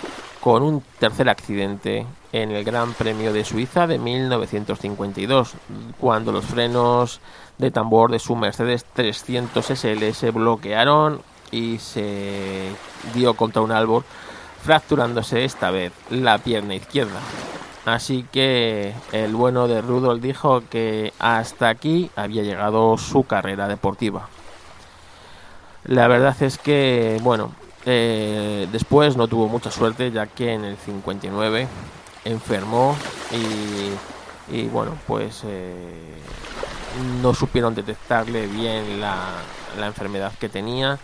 con un tercer accidente en el Gran Premio de Suiza de 1952, cuando los frenos de tambor de su Mercedes 300 SL se bloquearon y se dio contra un árbol, fracturándose esta vez la pierna izquierda. Así que el bueno de Rudolf dijo que hasta aquí había llegado su carrera deportiva. La verdad es que, bueno, eh, después no tuvo mucha suerte ya que en el 59 enfermó y, bueno, pues eh, no supieron detectarle bien la, la enfermedad que tenía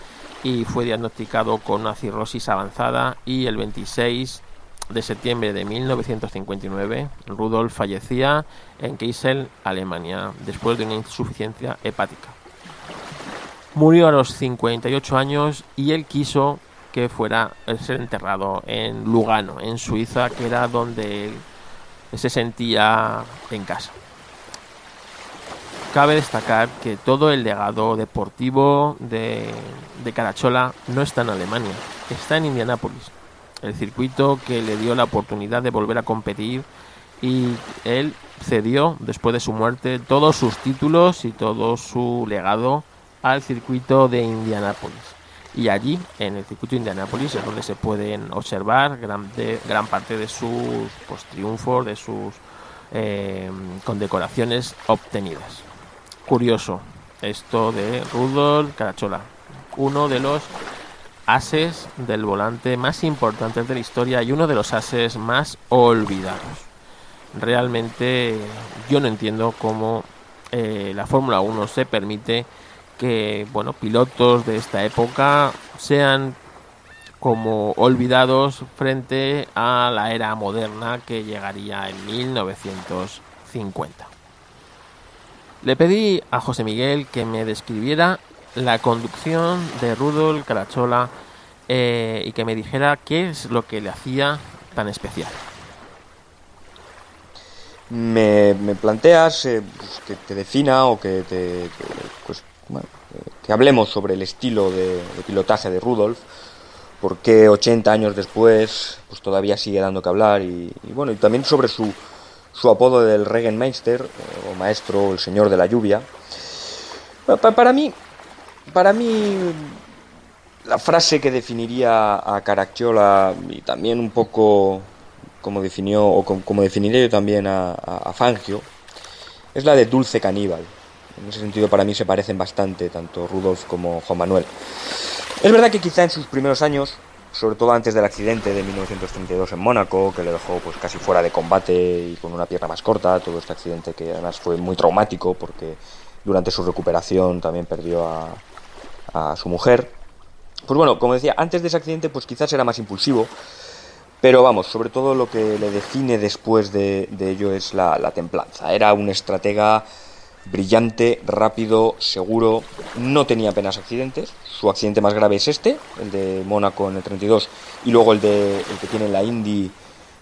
y fue diagnosticado con una cirrosis avanzada y el 26 de septiembre de 1959 Rudolf fallecía en Kassel, Alemania, después de una insuficiencia hepática. Murió a los 58 años y él quiso que fuera ser enterrado en Lugano, en Suiza, que era donde él se sentía en casa. Cabe destacar que todo el legado deportivo de, de Carachola no está en Alemania, está en Indianápolis, el circuito que le dio la oportunidad de volver a competir y él cedió después de su muerte todos sus títulos y todo su legado al circuito de Indianápolis. Y allí, en el circuito de Indianápolis, es donde se pueden observar gran, parte de sus pues, triunfos, de sus eh, condecoraciones obtenidas. Curioso esto de Rudolf Carachola, uno de los ases del volante más importantes de la historia y uno de los ases más olvidados. Realmente yo no entiendo cómo eh, la Fórmula 1 se permite que bueno, pilotos de esta época sean como olvidados frente a la era moderna que llegaría en 1950. Le pedí a José Miguel que me describiera la conducción de Rudolf Carachola eh, y que me dijera qué es lo que le hacía tan especial. Me, planteas eh, pues, que te defina o que te pues, que hablemos sobre el estilo de, pilotaje de Rudolf, porque 80 años después pues todavía sigue dando que hablar y, bueno, y también sobre su, su apodo del Regenmeister, o maestro, el señor de la lluvia. Para mí, para mí, la frase que definiría a Caracciolo y también un poco como definió o como, definiría yo también a Fangio, es la de dulce caníbal. En ese sentido, para mí se parecen bastante, tanto Rudolf como Juan Manuel. Es verdad que quizá en sus primeros años, sobre todo antes del accidente de 1932 en Mónaco, que le dejó pues casi fuera de combate y con una pierna más corta, todo este accidente que además fue muy traumático porque durante su recuperación también perdió a, su mujer. Pues bueno, como decía, antes de ese accidente pues quizás era más impulsivo, pero vamos, sobre todo lo que le define después de, ello es la, la templanza. Era un estratega brillante, rápido, seguro, no tenía apenas accidentes. Su accidente más grave es este, el de Mónaco en el 32, y luego el, de, el que tiene la Indy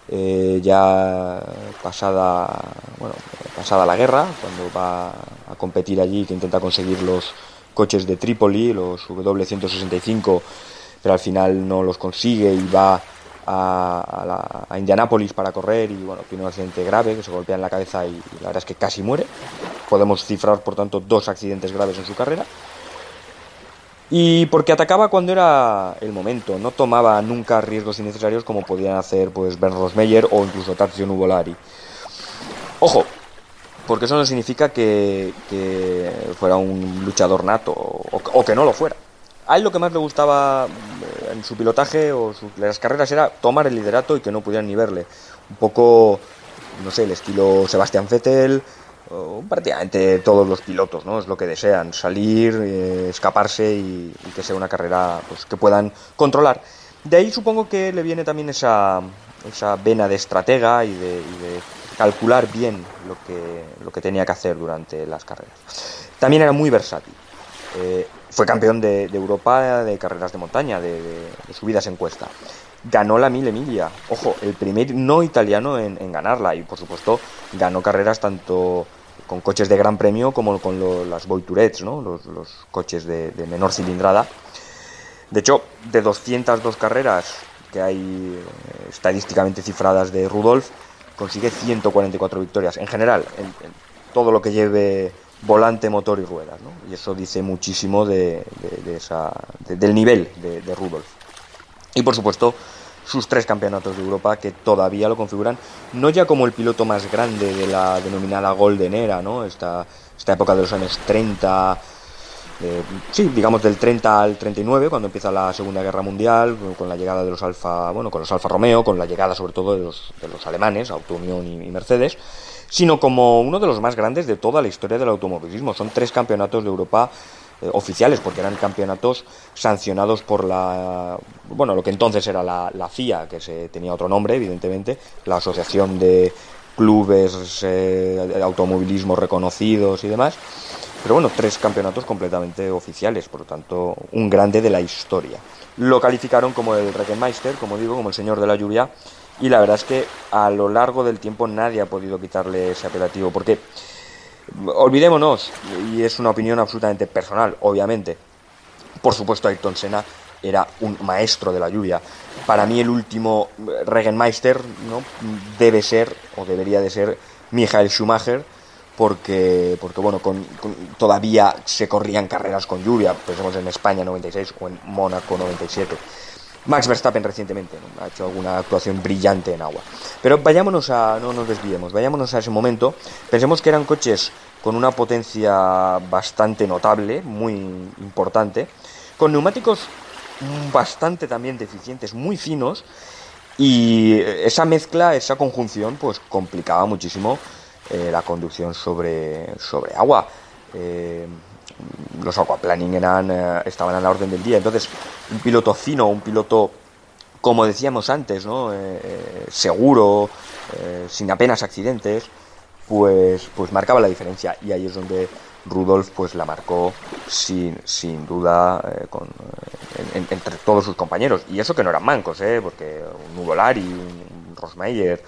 eh, ya pasada, bueno, pasada la guerra, cuando va a competir allí, que intenta conseguir los coches de Trípoli, los W165, pero al final no los consigue y va a, a, Indianápolis para correr y bueno, tiene un accidente grave que se golpea en la cabeza y, la verdad es que casi muere. Podemos cifrar por tanto dos accidentes graves en su carrera. Y porque atacaba cuando era el momento, no tomaba nunca riesgos innecesarios como podían hacer pues Ben Rosmeyer o incluso Tazio Nuvolari. Ojo, porque eso no significa que, fuera un luchador nato o que no lo fuera. A él lo que más le gustaba eh, en su pilotaje o las carreras era tomar el liderato y que no pudieran ni verle. Un poco, no sé, el estilo Sebastián Vettel, prácticamente todos los pilotos, ¿no? Es lo que desean, salir, eh, escaparse y, que sea una carrera pues, que puedan controlar. De ahí supongo que le viene también esa, esa vena de estratega y de, calcular bien lo que, lo que tenía que hacer durante las carreras. También era muy versátil. Eh, fue campeón de, Europa de carreras de montaña, de, subidas en cuesta. Ganó la Mille Emilia, ojo, el primer no italiano en, ganarla y por supuesto ganó carreras tanto con coches de gran premio como con las Voiturets, ¿no? los, coches de, menor cilindrada. De hecho, de 202 carreras que hay eh, estadísticamente cifradas de Rudolf, consigue 144 victorias. En general, en todo lo que lleve volante, motor y ruedas. ¿no? Y eso dice muchísimo de, esa, del nivel de, Rudolf. Y por supuesto, sus tres campeonatos de Europa que todavía lo configuran no ya como el piloto más grande de la denominada Golden Era, ¿no? esta, esta época de los años 30, eh, sí, digamos del 30 al 39, cuando empieza la Segunda Guerra Mundial, con la llegada de los Alfa, bueno, con los Alfa Romeo, con la llegada sobre todo de los, de los alemanes, Auto Unión y Mercedes, sino como uno de los más grandes de toda la historia del automovilismo. Son tres campeonatos de Europa eh, oficiales, porque eran campeonatos sancionados por la, bueno, lo que entonces era la, la FIA, que se tenía otro nombre, evidentemente, la Asociación de Clubes eh, Automovilismo Reconocidos y demás. Pero bueno, tres campeonatos completamente oficiales, por lo tanto, un grande de la historia. Lo calificaron como el Reckenmeister, como digo, como el señor de la lluvia, y la verdad es que a lo largo del tiempo nadie ha podido quitarle ese apelativo, porque olvidémonos, y es una opinión absolutamente personal, obviamente, por supuesto Ayrton Senna era un maestro de la lluvia. Para mí el último Regenmeister ¿no? debe ser, o debería de ser, Michael Schumacher, porque, porque bueno, con, todavía se corrían carreras con lluvia, pensemos en España 96 o en Mónaco 97. Max Verstappen recientemente ha hecho alguna actuación brillante en agua. Pero vayámonos a, no nos desviemos, vayámonos a ese momento. Pensemos que eran coches con una potencia bastante notable, muy importante, con neumáticos bastante también deficientes, muy finos, y esa mezcla, esa conjunción, pues complicaba muchísimo eh, la conducción sobre, sobre agua. Eh, los aquaplaning eran, eh, estaban a la orden del día. Entonces, un piloto fino, un piloto, como decíamos antes, ¿no? seguro, sin apenas accidentes, pues, pues marcaba la diferencia. Y ahí es donde Rudolf pues la marcó sin, sin duda con, entre todos sus compañeros. Y eso que no eran mancos, ¿eh? porque un Nuvolari, un Rosmeyer,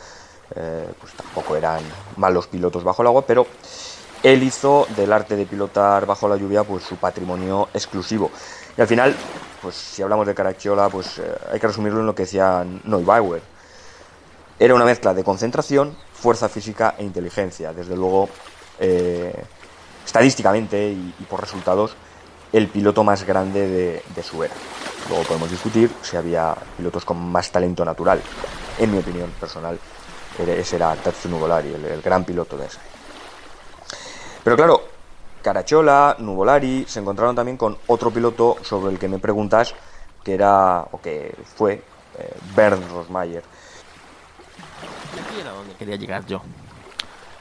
eh, pues tampoco eran malos pilotos bajo el agua, pero él hizo del arte de pilotar bajo la lluvia pues su patrimonio exclusivo. Y al final, pues si hablamos de Caracciola, pues eh, hay que resumirlo en lo que decía Neubauer. Era una mezcla de concentración, fuerza física e inteligencia. Desde luego, eh, estadísticamente y, por resultados, el piloto más grande de, su era. Luego podemos discutir si había pilotos con más talento natural. En mi opinión personal, ese era Tatsu Nuvolari, el, gran piloto de esa. Pero claro, Carachola, Nuvolari se encontraron también con otro piloto sobre el que me preguntas, que era, o que fue, eh, Bernd Rosmayer. Aquí era donde quería llegar yo.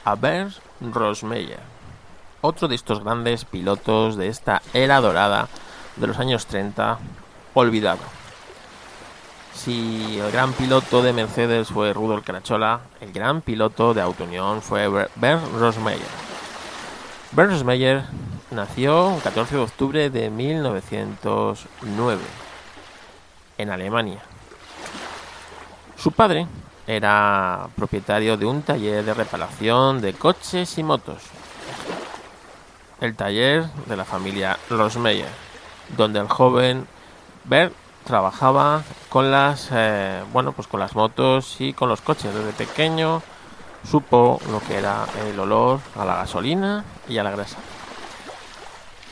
A Bernd Rosmeyer otro de estos grandes pilotos de esta era dorada de los años 30, olvidado. Si el gran piloto de Mercedes fue Rudolf Carachola, el gran piloto de Autonion fue Bernd Rosmeyer. Bernd Rosmeyer nació el 14 de octubre de 1909 en Alemania. Su padre era propietario de un taller de reparación de coches y motos el taller de la familia Rosmeyer, donde el joven Bert trabajaba con las eh, bueno pues con las motos y con los coches. Desde pequeño supo lo que era el olor a la gasolina y a la grasa.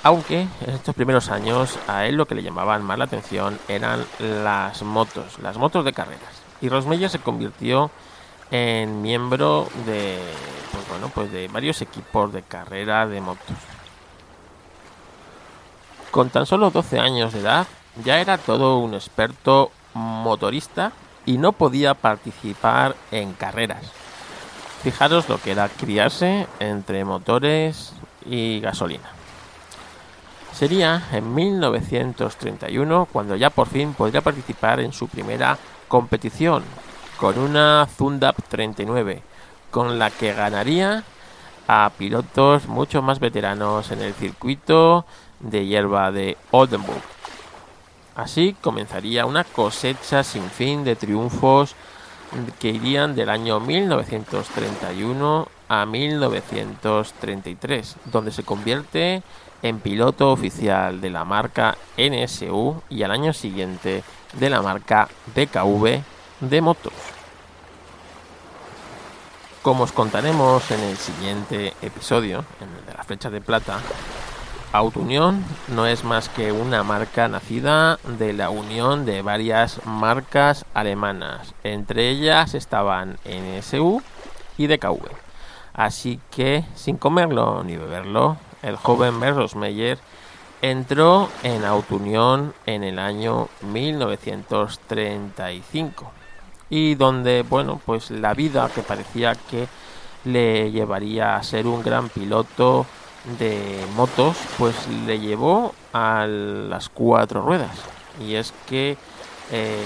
Aunque en estos primeros años a él lo que le llamaban más la atención eran las motos las motos de carreras. Y Rosmeyer se convirtió en miembro de pues bueno pues de varios equipos de carrera de motos con tan solo 12 años de edad ya era todo un experto motorista y no podía participar en carreras. Fijaros lo que era criarse entre motores y gasolina. Sería en 1931 cuando ya por fin podría participar en su primera competición con una Zundap 39, con la que ganaría a pilotos mucho más veteranos en el circuito de hierba de Oldenburg. Así comenzaría una cosecha sin fin de triunfos que irían del año 1931 a 1933, donde se convierte en piloto oficial de la marca NSU y al año siguiente de la marca DKV de motos. Como os contaremos en el siguiente episodio, en el de la flecha de plata, Autounión no es más que una marca nacida de la unión de varias marcas alemanas. Entre ellas estaban NSU y DKV. Así que, sin comerlo ni beberlo, el joven Meyer entró en Autounión en el año 1935 y donde, bueno, pues la vida que parecía que le llevaría a ser un gran piloto de motos pues le llevó a las cuatro ruedas. Y es que eh,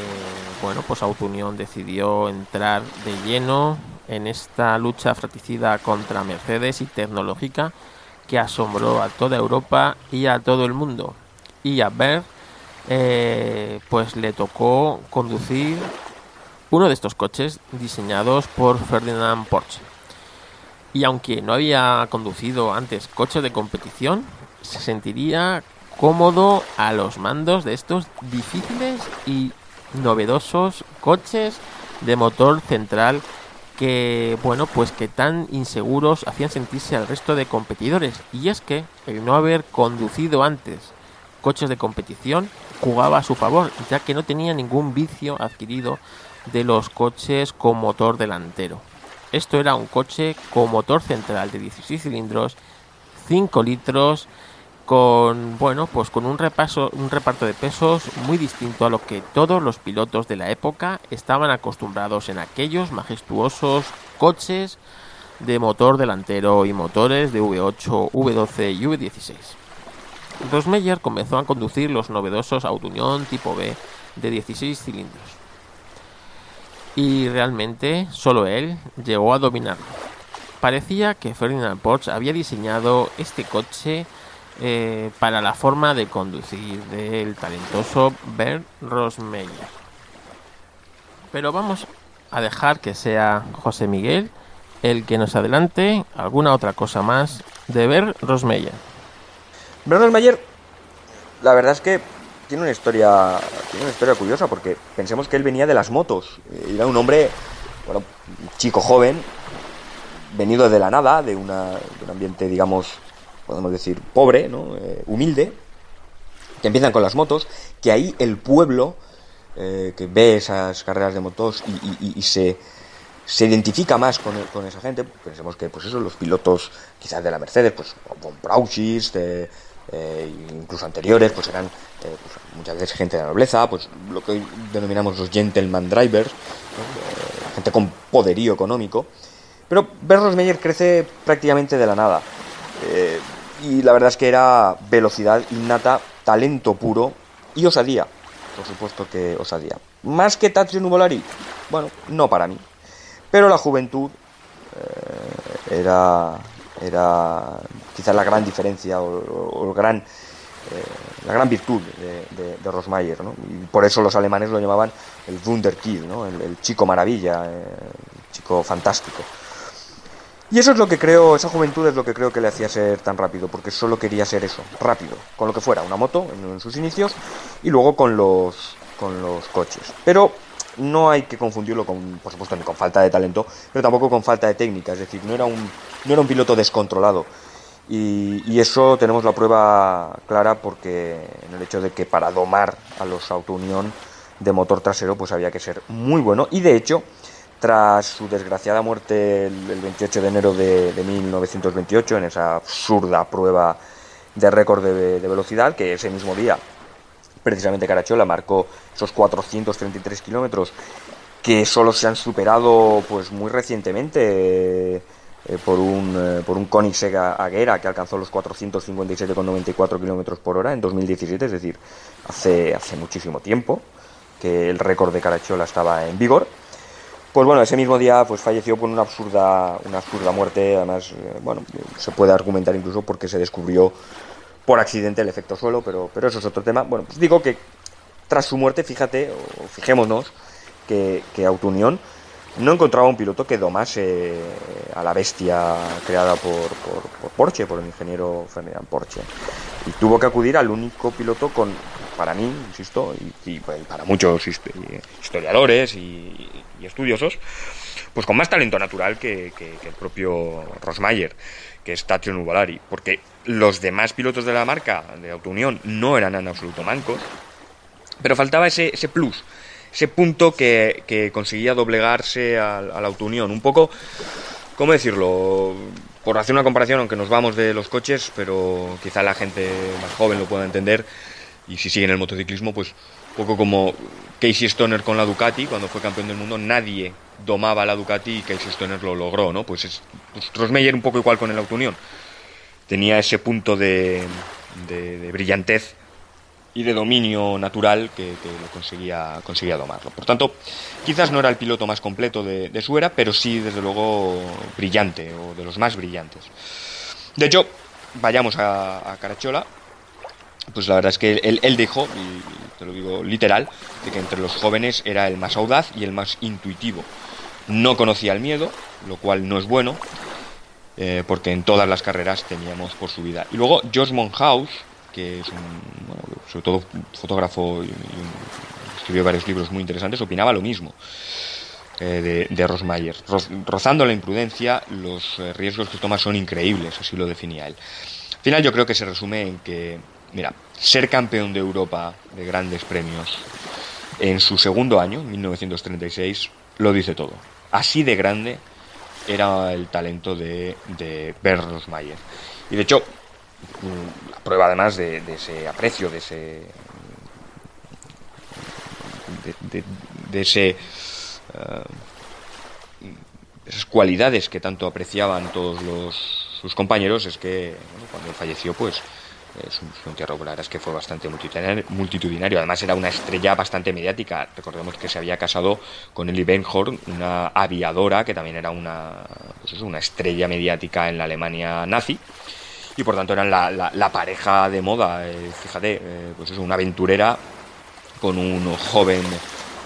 bueno pues Autounión decidió entrar de lleno en esta lucha fratricida contra Mercedes y tecnológica que asombró a toda Europa y a todo el mundo. Y a ver eh, pues le tocó conducir uno de estos coches diseñados por Ferdinand Porsche y aunque no había conducido antes coches de competición, se sentiría cómodo a los mandos de estos difíciles y novedosos coches de motor central que bueno pues que tan inseguros hacían sentirse al resto de competidores. Y es que el no haber conducido antes coches de competición jugaba a su favor ya que no tenía ningún vicio adquirido de los coches con motor delantero esto era un coche con motor central de 16 cilindros, 5 litros con bueno pues con un repaso un reparto de pesos muy distinto a lo que todos los pilotos de la época estaban acostumbrados en aquellos majestuosos coches de motor delantero y motores de V8, V12 y V16. Rosmeyer comenzó a conducir los novedosos Union tipo B de 16 cilindros. Y realmente solo él llegó a dominarlo. Parecía que Ferdinand Porsche había diseñado este coche eh, para la forma de conducir del talentoso Bernd Rosmeyer. Pero vamos a dejar que sea José Miguel el que nos adelante alguna otra cosa más de Bernd Rosmeyer. Bernd Rosmeyer, la verdad es que tiene una historia tiene una historia curiosa porque pensemos que él venía de las motos era un hombre bueno chico joven venido de la nada de, una, de un ambiente digamos podemos decir, pobre, ¿no? Eh, humilde, que empiezan con las motos, que ahí el pueblo eh, que ve esas carreras de motos y, se, se, identifica más con, con, esa gente, pensemos que pues eso, los pilotos quizás de la Mercedes, pues von Brauchis, eh, incluso anteriores, pues eran pues, muchas veces gente de la nobleza, pues lo que hoy denominamos los gentleman drivers, gente con poderío económico. Pero Berros Meyer crece prácticamente de la nada. Eh, y la verdad es que era velocidad innata, talento puro y osadía. Por supuesto que osadía. Más que Tatsu Nuvolari, bueno, no para mí. Pero la juventud eh, era, era quizás la gran diferencia o, el gran, eh, la gran virtud de, de, Rosmayer. Y por eso los alemanes lo llamaban el Wunderkind, ¿no? el, chico maravilla, el chico fantástico. Y eso es lo que creo, esa juventud es lo que creo que le hacía ser tan rápido, porque solo quería ser eso, rápido, con lo que fuera, una moto en, sus inicios y luego con los, con los coches. Pero no hay que confundirlo con, por supuesto, con falta de talento, pero tampoco con falta de técnica, es decir, no era un, no era un piloto descontrolado. Y, eso tenemos la prueba clara porque en el hecho de que para domar a los Auto Unión de motor trasero pues había que ser muy bueno. Y de hecho tras su desgraciada muerte el, 28 de enero de, 1928 en esa absurda prueba de récord de, velocidad, que ese mismo día precisamente Carachola marcó esos 433 kilómetros que solo se han superado pues muy recientemente eh, por un eh, por un Koenigsegg Aguera que alcanzó los 457,94 kilómetros por hora en 2017, es decir, hace hace muchísimo tiempo que el récord de Carachola estaba en vigor pues bueno, ese mismo día pues falleció por una absurda, una absurda muerte, además, eh, bueno, se puede argumentar incluso porque se descubrió por accidente el efecto suelo, pero, pero eso es otro tema. Bueno, pues digo que tras su muerte, fíjate, o fijémonos, que, que Unión no encontraba un piloto que domase a la bestia creada por, por, Porsche, por el ingeniero Ferdinand Porsche. Y tuvo que acudir al único piloto con, para mí, insisto, y, pues, para muchos historiadores y, estudiosos, pues con más talento natural que, el propio Rosmayer, que es Tatio Nuvolari, porque los demás pilotos de la marca de Auto Unión no eran en absoluto mancos, pero faltaba ese, ese plus, ese punto que, conseguía doblegarse al, al Auto Unión, un poco, ¿cómo decirlo? Por hacer una comparación, aunque nos vamos de los coches, pero quizá la gente más joven lo pueda entender, y si sigue en el motociclismo, pues poco como Casey Stoner con la Ducati, cuando fue campeón del mundo, nadie domaba la Ducati y Casey Stoner lo logró, ¿no? Pues es pues un poco igual con el Auto Unión. Tenía ese punto de, de, brillantez y de dominio natural que, lo conseguía, conseguía domarlo. Por tanto, quizás no era el piloto más completo de, de su era, pero sí, desde luego, brillante, o de los más brillantes. De hecho, vayamos a, a Carachola, pues la verdad es que él, dijo, y te lo digo literal, de que entre los jóvenes era el más audaz y el más intuitivo. No conocía el miedo, lo cual no es bueno, eh, porque en todas las carreras teníamos por su vida. Y luego George Monhouse, que es un, sobre todo fotógrafo y, escribió varios libros muy interesantes, opinaba lo mismo. Eh, de, de Rosmayer. rozando la imprudencia, los eh, riesgos que toma son increíbles, así lo definía él. Al final yo creo que se resume en que Mira, ser campeón de Europa de grandes premios en su segundo año, 1936, lo dice todo. Así de grande era el talento de, de Bernd Y de hecho, prueba además de, ese aprecio, de ese. de. Eh, esas cualidades que tanto apreciaban todos los, sus compañeros es que cuando él falleció, pues su, su, entierro, la es que fue bastante multitudinario. Además, era una estrella bastante mediática. Recordemos que se había casado con Ellie Benhorn, una aviadora que también era una, pues una estrella mediática en la Alemania nazi. Y por tanto eran la, la, pareja de moda. Eh, fíjate, eh, pues es una aventurera con un joven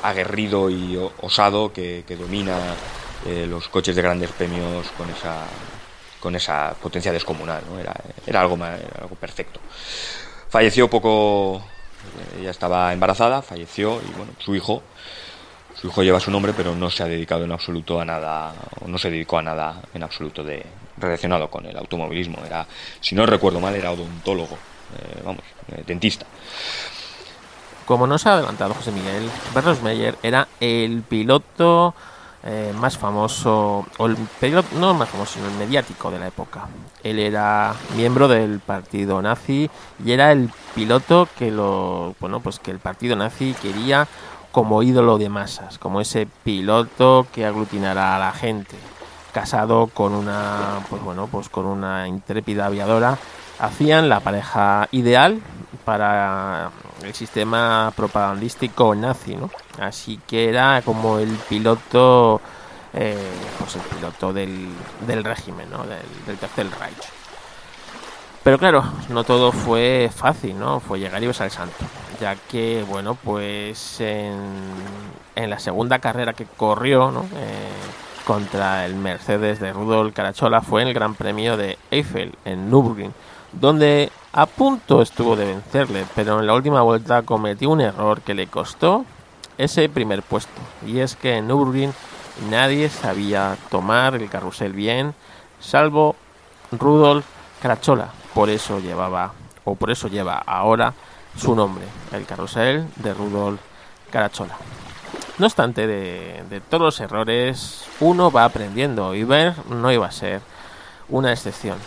aguerrido y osado que, domina eh, los coches de grandes premios con esa con esa potencia descomunal, ¿no? era, era, algo, algo perfecto. Falleció poco, ella estaba embarazada, falleció y bueno, su hijo, su hijo lleva su nombre, pero no se ha dedicado en absoluto a nada, no se dedicó a nada en absoluto de relacionado con el automovilismo. Era, si no recuerdo mal, era odontólogo, eh, vamos, eh, dentista. Como nos ha adelantado José Miguel, Berlos Meyer era el piloto eh, más famoso, o el piloto, no más famoso, sino el mediático de la época. Él era miembro del partido nazi y era el piloto que lo, bueno, pues que el partido nazi quería como ídolo de masas, como ese piloto que aglutinará a la gente, casado con una, pues bueno, pues con una intrépida aviadora, hacían la pareja ideal para el sistema propagandístico nazi, ¿no? Así que era como el piloto, eh, pues el piloto del, del régimen, ¿no? Del, del, Tercer Reich. Pero claro, no todo fue fácil, ¿no? Fue llegar y besar el santo, ya que, bueno, pues en, en la segunda carrera que corrió, ¿no? Eh, contra el Mercedes de Rudolf Carachola fue el Gran Premio de Eiffel en Nürburgring donde a punto estuvo de vencerle, pero en la última vuelta cometió un error que le costó ese primer puesto. Y es que en Nürburgring nadie sabía tomar el carrusel bien, salvo Rudolf Carachola. Por eso llevaba, o por eso lleva ahora su nombre, el carrusel de Rudolf Carachola. No obstante, de, todos los errores, uno va aprendiendo y ver no iba a ser una excepción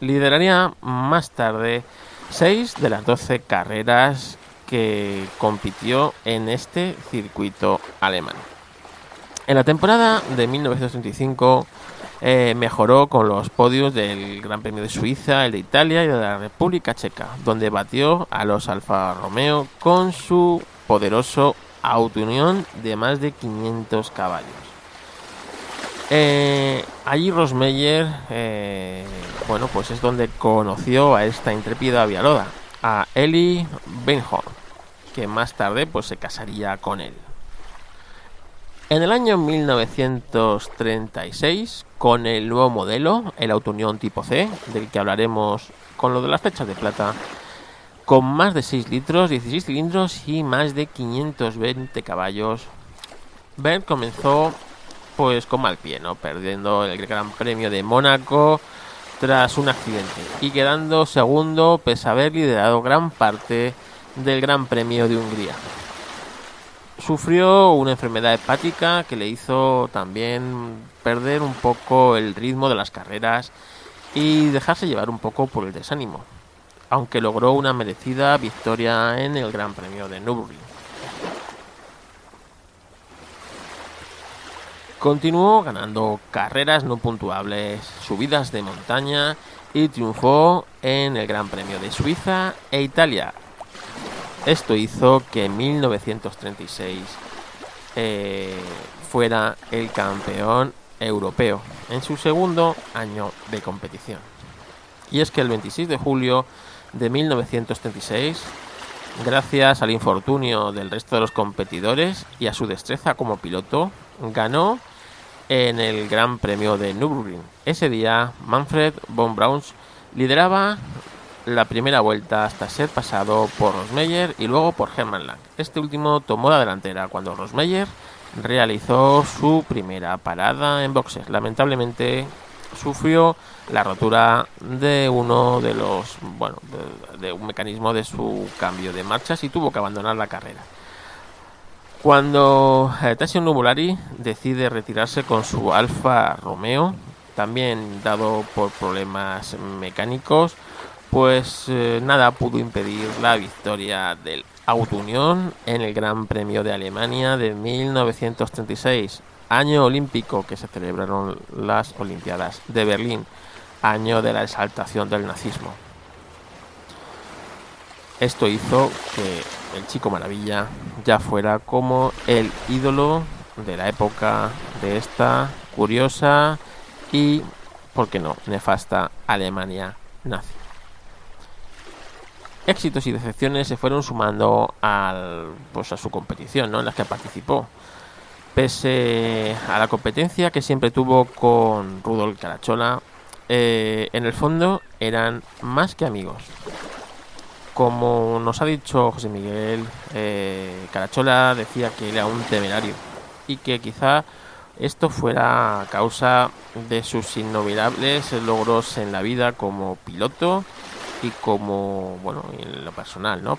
lideraría más tarde 6 de las 12 carreras que compitió en este circuito alemán. En la temporada de 1935 eh, mejoró con los podios del Gran Premio de Suiza, el de Italia y de la República Checa, donde batió a los Alfa Romeo con su poderoso Auto Unión de más de 500 caballos. Eh, allí Rosmeyer, eh, bueno, pues es donde conoció a esta intrépida aviadora, a Ellie Benhorn, que más tarde pues se casaría con él. En el año 1936, con el nuevo modelo, el Autonion tipo C, del que hablaremos con lo de las fechas de plata, con más de 6 litros, 16 cilindros y más de 520 caballos, Ben comenzó pues con mal pie, ¿no? Perdiendo el Gran Premio de Mónaco tras un accidente y quedando segundo pese a haber liderado gran parte del Gran Premio de Hungría. Sufrió una enfermedad hepática que le hizo también perder un poco el ritmo de las carreras y dejarse llevar un poco por el desánimo, aunque logró una merecida victoria en el Gran Premio de Nürburgring. Continuó ganando carreras no puntuables, subidas de montaña y triunfó en el Gran Premio de Suiza e Italia. Esto hizo que en 1936 eh, fuera el campeón europeo en su segundo año de competición. Y es que el 26 de julio de 1936, gracias al infortunio del resto de los competidores y a su destreza como piloto, ganó en el Gran Premio de Nürburgring. Ese día, Manfred von Brauns lideraba la primera vuelta hasta ser pasado por Rosmeyer y luego por Hermann Lang. Este último tomó la delantera cuando Rosmeyer realizó su primera parada en boxes. Lamentablemente sufrió la rotura de uno de los, bueno, de, un mecanismo de su cambio de marchas y tuvo que abandonar la carrera. Cuando eh, Tassion Nubulari decide retirarse con su Alfa Romeo, también dado por problemas mecánicos, pues eh, nada pudo impedir la victoria del Auto Unión en el Gran Premio de Alemania de 1936, año olímpico que se celebraron las Olimpiadas de Berlín, año de la exaltación del nazismo. Esto hizo que el chico maravilla ya fuera como el ídolo de la época de esta curiosa y, por qué no, nefasta Alemania nazi. Éxitos y decepciones se fueron sumando al, pues a su competición, ¿no? en las que participó. Pese a la competencia que siempre tuvo con Rudolf Carachola, eh, en el fondo eran más que amigos. Como nos ha dicho José Miguel, eh, Carachola decía que era un temerario y que quizá esto fuera causa de sus innumerables logros en la vida como piloto y como, bueno, en lo personal, ¿no?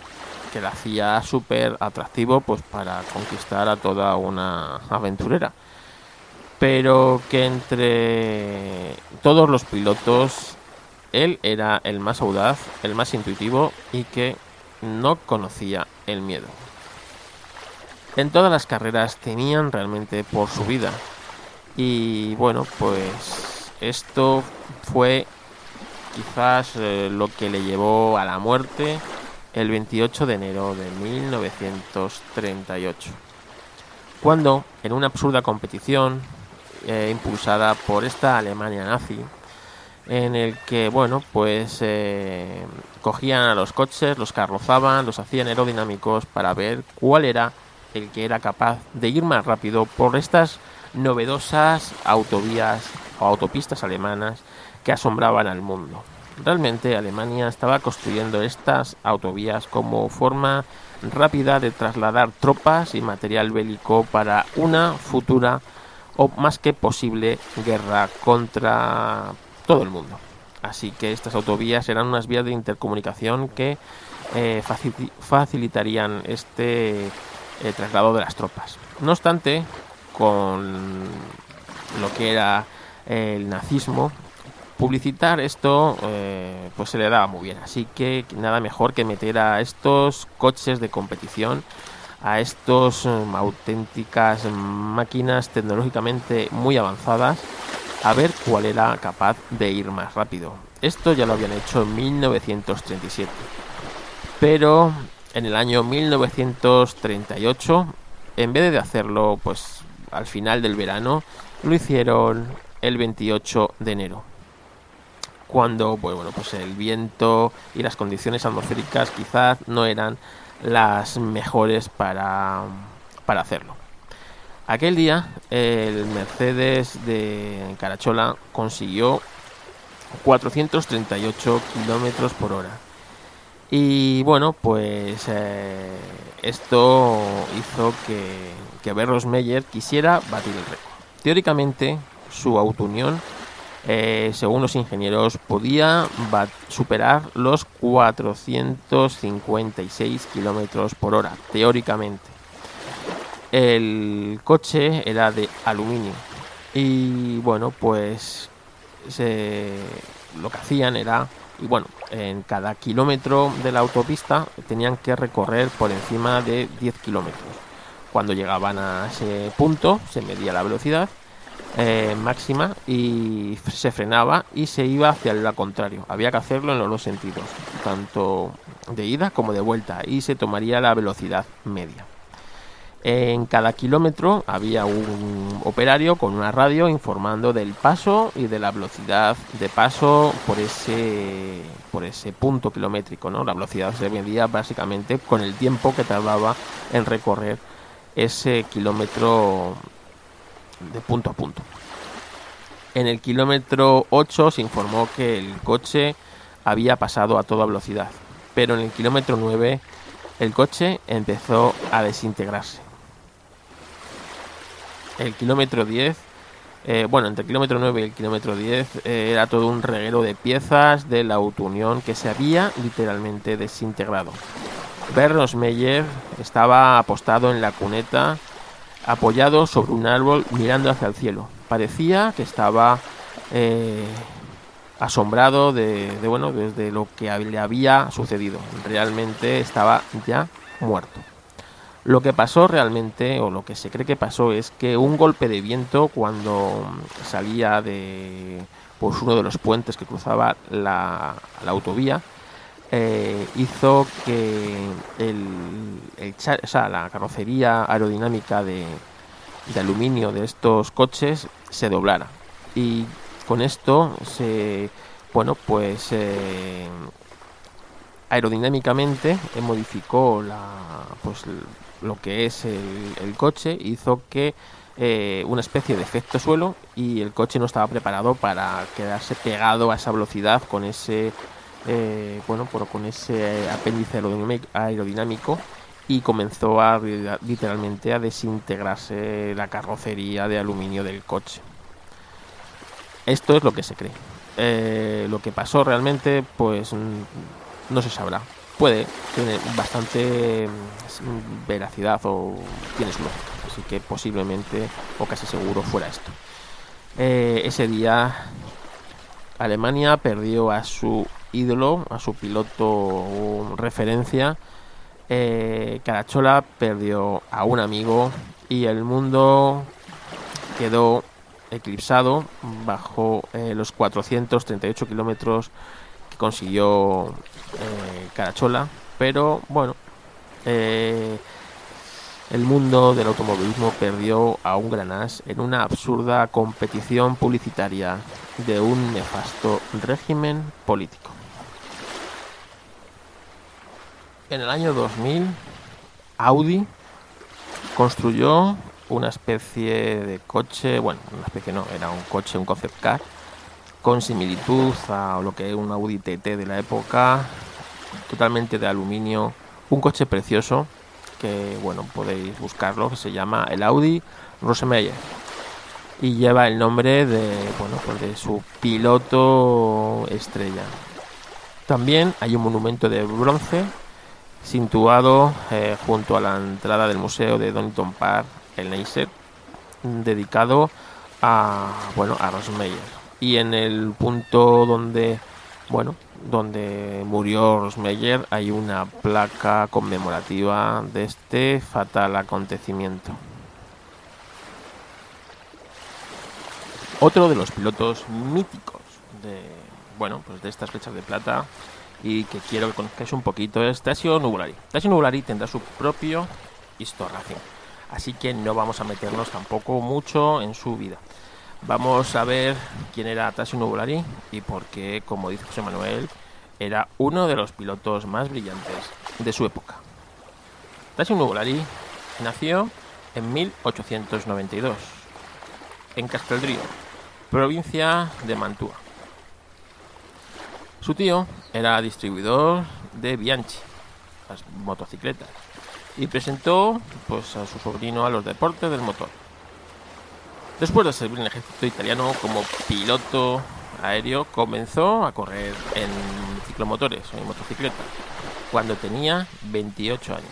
Que le hacía súper atractivo pues para conquistar a toda una aventurera. Pero que entre todos los pilotos él era el más audaz, el más intuitivo y que no conocía el miedo. En todas las carreras tenían realmente por su vida. Y bueno, pues esto fue quizás eh, lo que le llevó a la muerte el 28 de enero de 1938. Cuando, en una absurda competición eh, impulsada por esta Alemania nazi, en el que, bueno, pues eh, cogían a los coches, los carrozaban, los hacían aerodinámicos para ver cuál era el que era capaz de ir más rápido por estas novedosas autovías o autopistas alemanas que asombraban al mundo. Realmente Alemania estaba construyendo estas autovías como forma rápida de trasladar tropas y material bélico para una futura o más que posible guerra contra todo el mundo. Así que estas autovías eran unas vías de intercomunicación que eh, facilitarían este eh, traslado de las tropas. No obstante, con lo que era el nazismo, publicitar esto eh, pues se le daba muy bien. Así que nada mejor que meter a estos coches de competición, a estos auténticas máquinas tecnológicamente muy avanzadas, a ver cuál era capaz de ir más rápido. Esto ya lo habían hecho en 1937. Pero en el año 1938, en vez de hacerlo pues al final del verano, lo hicieron el 28 de enero. Cuando pues, bueno, pues el viento y las condiciones atmosféricas quizás no eran las mejores para, para hacerlo. Aquel día el Mercedes de Carachola consiguió 438 kilómetros por hora y bueno, pues eh, esto hizo que, que Berros Meyer quisiera batir el récord. Teóricamente, su autounión, eh, según los ingenieros, podía superar los 456 kilómetros por hora, teóricamente. El coche era de aluminio y bueno, pues lo que hacían era y bueno, en cada kilómetro de la autopista tenían que recorrer por encima de 10 kilómetros. Cuando llegaban a ese punto se medía la velocidad eh, máxima y se frenaba y se iba hacia el lado contrario. Había que hacerlo en los dos sentidos, tanto de ida como de vuelta, y se tomaría la velocidad media. En cada kilómetro había un operario con una radio informando del paso y de la velocidad de paso por ese, por ese punto kilométrico. ¿no? La velocidad se medía básicamente con el tiempo que tardaba en recorrer ese kilómetro de punto a punto. En el kilómetro 8 se informó que el coche había pasado a toda velocidad, pero en el kilómetro 9 el coche empezó a desintegrarse el kilómetro 10, eh, bueno, entre el kilómetro 9 y el kilómetro 10 eh, era todo un reguero de piezas de la Autounión que se había literalmente desintegrado. Bernos Meyer estaba apostado en la cuneta, apoyado sobre un árbol mirando hacia el cielo. Parecía que estaba eh, asombrado de, de, bueno, desde lo que le había sucedido. Realmente estaba ya muerto. Lo que pasó realmente, o lo que se cree que pasó, es que un golpe de viento cuando salía de pues, uno de los puentes que cruzaba la, la autovía, eh, hizo que el, el, o sea, la carrocería aerodinámica de, de, aluminio de estos coches se doblara. Y con esto se, bueno, pues eh, aerodinámicamente modificó la, pues, lo que es el, el coche, hizo que eh, una especie de efecto suelo y el coche no estaba preparado para quedarse pegado a esa velocidad con ese eh, bueno pero con ese apéndice aerodinámico y comenzó a literalmente a desintegrarse la carrocería de aluminio del coche. Esto es lo que se cree. Eh, lo que pasó realmente pues no se sabrá. Puede tener bastante mm, veracidad o tiene su lógica. Así que posiblemente o casi seguro fuera esto. Eh, ese día Alemania perdió a su ídolo a su piloto referencia eh, Carachola perdió a un amigo y el mundo quedó eclipsado bajo eh, los 438 kilómetros que consiguió eh, Carachola, pero bueno, eh, el mundo del automovilismo perdió a un granás en una absurda competición publicitaria de un nefasto régimen político. En el año 2000, Audi construyó una especie de coche, bueno, una especie no, era un coche, un concept car, con similitud a lo que es un Audi TT de la época, totalmente de aluminio, un coche precioso que bueno podéis buscarlo que se llama el Audi Rosemeyer y lleva el nombre de bueno pues de su piloto estrella. También hay un monumento de bronce situado eh, junto a la entrada del museo de Donington Park, el Neisser, dedicado a bueno a Rosemeyer y en el punto donde bueno donde murió Rosmeyer hay una placa conmemorativa de este fatal acontecimiento. Otro de los pilotos míticos de bueno pues de estas fechas de plata y que quiero que conozcáis un poquito es Tasio Nuvolari. Tasio Nuvolari tendrá su propio historia, así que no vamos a meternos tampoco mucho en su vida. Vamos a ver quién era Tasio Nuvolari y por qué, como dice José Manuel, era uno de los pilotos más brillantes de su época. Tasio Nuvolari nació en 1892 en Casteldrío, provincia de Mantua. Su tío era distribuidor de Bianchi, las motocicletas, y presentó pues, a su sobrino a los deportes del motor. Después de servir en el ejército italiano como piloto aéreo, comenzó a correr en ciclomotores o en motocicleta cuando tenía 28 años.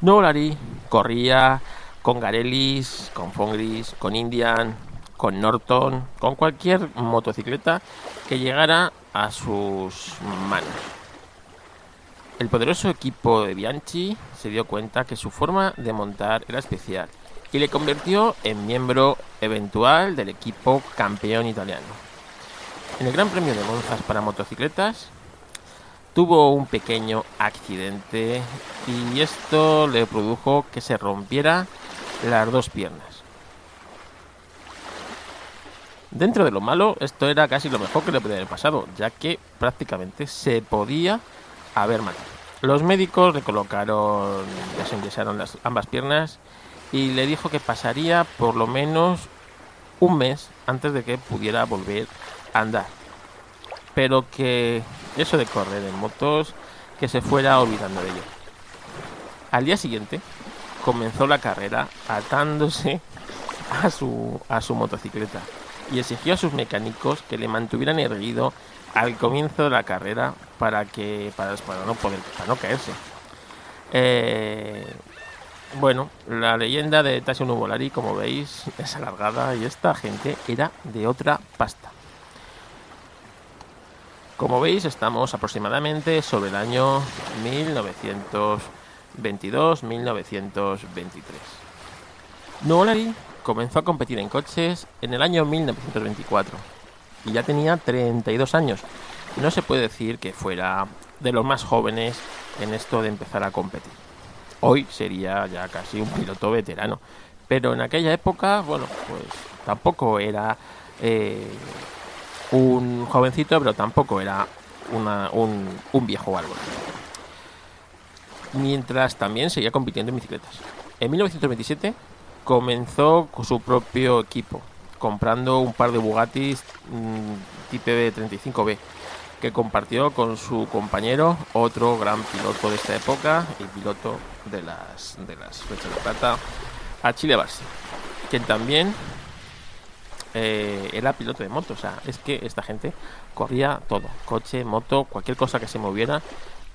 Novolari corría con Garellis, con Fongris, con Indian, con Norton, con cualquier motocicleta que llegara a sus manos. El poderoso equipo de Bianchi se dio cuenta que su forma de montar era especial y le convirtió en miembro eventual del equipo campeón italiano. En el Gran Premio de Monzas para motocicletas tuvo un pequeño accidente y esto le produjo que se rompiera las dos piernas. Dentro de lo malo, esto era casi lo mejor que le podía haber pasado, ya que prácticamente se podía haber matado. Los médicos le colocaron, desenyesaron las ambas piernas y le dijo que pasaría por lo menos un mes antes de que pudiera volver a andar. Pero que eso de correr en motos, que se fuera olvidando de ello. Al día siguiente comenzó la carrera atándose a su, a su motocicleta y exigió a sus mecánicos que le mantuvieran erguido al comienzo de la carrera para que para, no poder para no caerse. Eh, bueno, la leyenda de Tasio Nuvolari, como veis, (laughs) es alargada y esta gente era de otra pasta. Como veis, estamos aproximadamente sobre el año 1922-1923. Nuvolari comenzó a competir en coches en el año 1924 y ya tenía 32 años. No se puede decir que fuera de los más jóvenes en esto de empezar a competir. Hoy sería ya casi un piloto veterano, pero en aquella época, bueno, pues tampoco era eh, un jovencito, pero tampoco era un, un viejo árbol. Mientras también seguía compitiendo en bicicletas. En 1927 comenzó con su propio equipo, comprando un par de Bugattis mm, Type 35B que compartió con su compañero, otro gran piloto de esta época y piloto de las de las flechas de plata, Achille Barsi, quien también eh, era piloto de moto. O sea, es que esta gente corría todo, coche, moto, cualquier cosa que se moviera,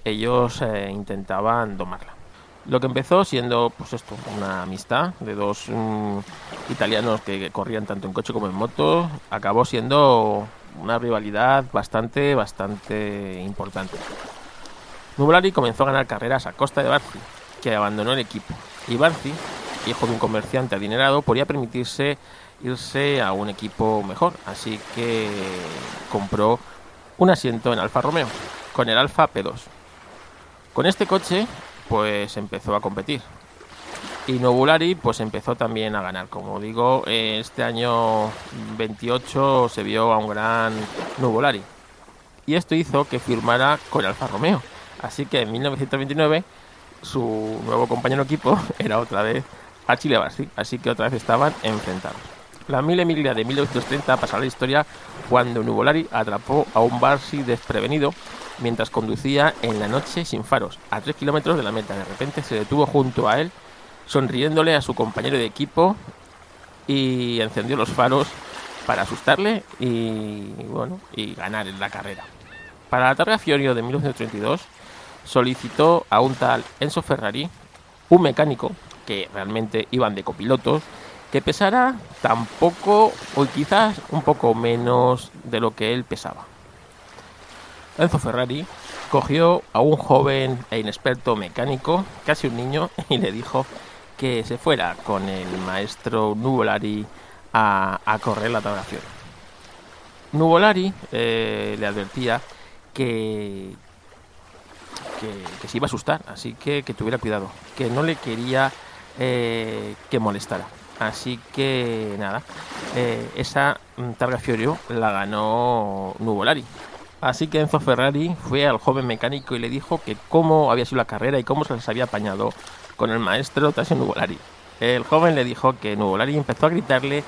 ellos eh, intentaban domarla. Lo que empezó siendo, pues esto, una amistad de dos mm, italianos que corrían tanto en coche como en moto, acabó siendo una rivalidad bastante, bastante importante. Nuvolari comenzó a ganar carreras a costa de Barci, que abandonó el equipo. Y Barci, hijo de un comerciante adinerado, podía permitirse irse a un equipo mejor, así que compró un asiento en Alfa Romeo, con el Alfa P2. Con este coche pues empezó a competir. Y Nobulari pues empezó también a ganar. Como digo, este año 28 se vio a un gran Nobulari. Y esto hizo que firmara con Alfa Romeo. Así que en 1929 su nuevo compañero equipo (laughs) era otra vez Achille Barsi. Así que otra vez estaban enfrentados. La Mille Miglia de 1930 pasará la historia cuando Nuvolari atrapó a un Barsi desprevenido mientras conducía en la noche sin faros, a 3 kilómetros de la meta. De repente se detuvo junto a él, sonriéndole a su compañero de equipo y encendió los faros para asustarle y, bueno, y ganar la carrera. Para la Targa Fiorio de 1932 solicitó a un tal Enzo Ferrari, un mecánico que realmente iban de copilotos, que pesara tan poco o quizás un poco menos de lo que él pesaba. Enzo Ferrari cogió a un joven e inexperto mecánico, casi un niño, (laughs) y le dijo que se fuera con el maestro Nuvolari a, correr la traslación. Nuvolari eh, le advertía que, que, se iba a asustar, así que que tuviera cuidado, que no le quería eh, que molestara. Así que nada, eh, esa Targa Fiorio la ganó Nuvolari, Así que Enzo Ferrari fue al joven mecánico y le dijo que cómo había sido la carrera y cómo se les había apañado con el maestro Tasio Nuvolari. El joven le dijo que Nuvolari empezó a gritarle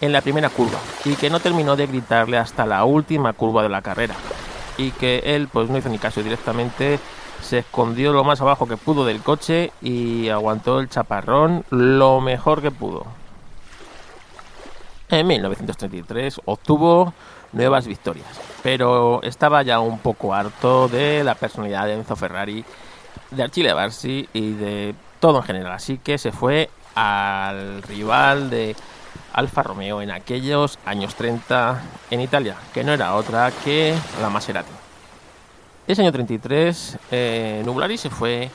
en la primera curva y que no terminó de gritarle hasta la última curva de la carrera y que él pues no hizo ni caso directamente se escondió lo más abajo que pudo del coche y aguantó el chaparrón lo mejor que pudo. En 1933 obtuvo nuevas victorias, pero estaba ya un poco harto de la personalidad de Enzo Ferrari, de Achille Barsi y de todo en general, así que se fue al rival de Alfa Romeo en aquellos años 30 en Italia, que no era otra que la Maserati. Ese año 33, eh, Nublari se fue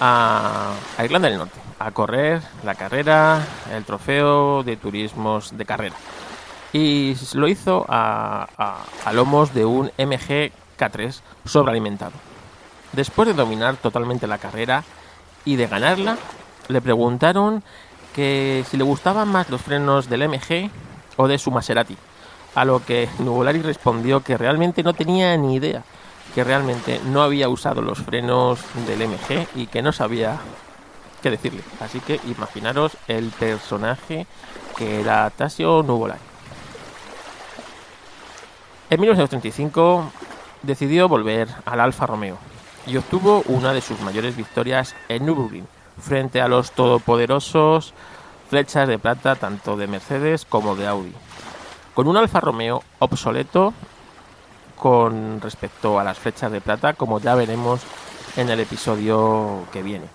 a, a Irlanda del Norte a correr la carrera, el trofeo de turismos de carrera. Y lo hizo a, lomos de un MG K3 sobrealimentado. Después de dominar totalmente la carrera y de ganarla, le preguntaron que si le gustaban más los frenos del MG o de su Maserati. A lo que Nuvolari respondió que realmente no tenía ni idea, que realmente no había usado los frenos del MG y que no sabía qué decirle. Así que imaginaros el personaje que era Tasio Nuvolari. En 1935 decidió volver al Alfa Romeo y obtuvo una de sus mayores victorias en Nürburgring frente a los todopoderosos flechas de plata tanto de Mercedes como de Audi. Con un Alfa Romeo obsoleto con respecto a las flechas de plata, como ya veremos en el episodio que viene.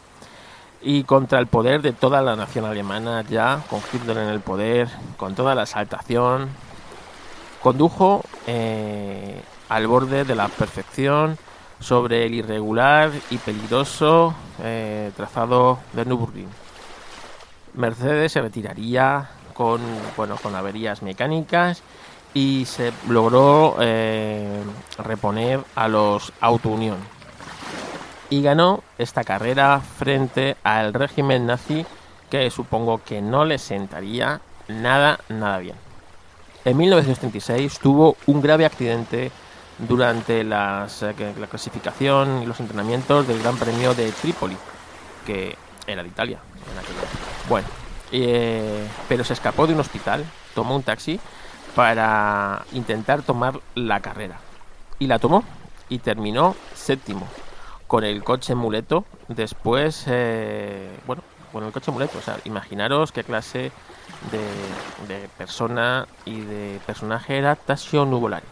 Y contra el poder de toda la nación alemana, ya con Hitler en el poder, con toda la exaltación, condujo eh, al borde de la perfección sobre el irregular y peligroso eh, trazado de Nürburgring. Mercedes se retiraría con, bueno, con averías mecánicas y se logró eh, reponer a los Auto Union. Y ganó esta carrera frente al régimen nazi que supongo que no le sentaría nada, nada bien. En 1936 tuvo un grave accidente durante las, eh, la clasificación y los entrenamientos del Gran Premio de Trípoli, que era de Italia Bueno, eh, pero se escapó de un hospital, tomó un taxi para intentar tomar la carrera. Y la tomó y terminó séptimo con el coche muleto. Después, eh, bueno, con el coche muleto. O sea, imaginaros qué clase de, persona y de personaje era Tasio Nuvolari.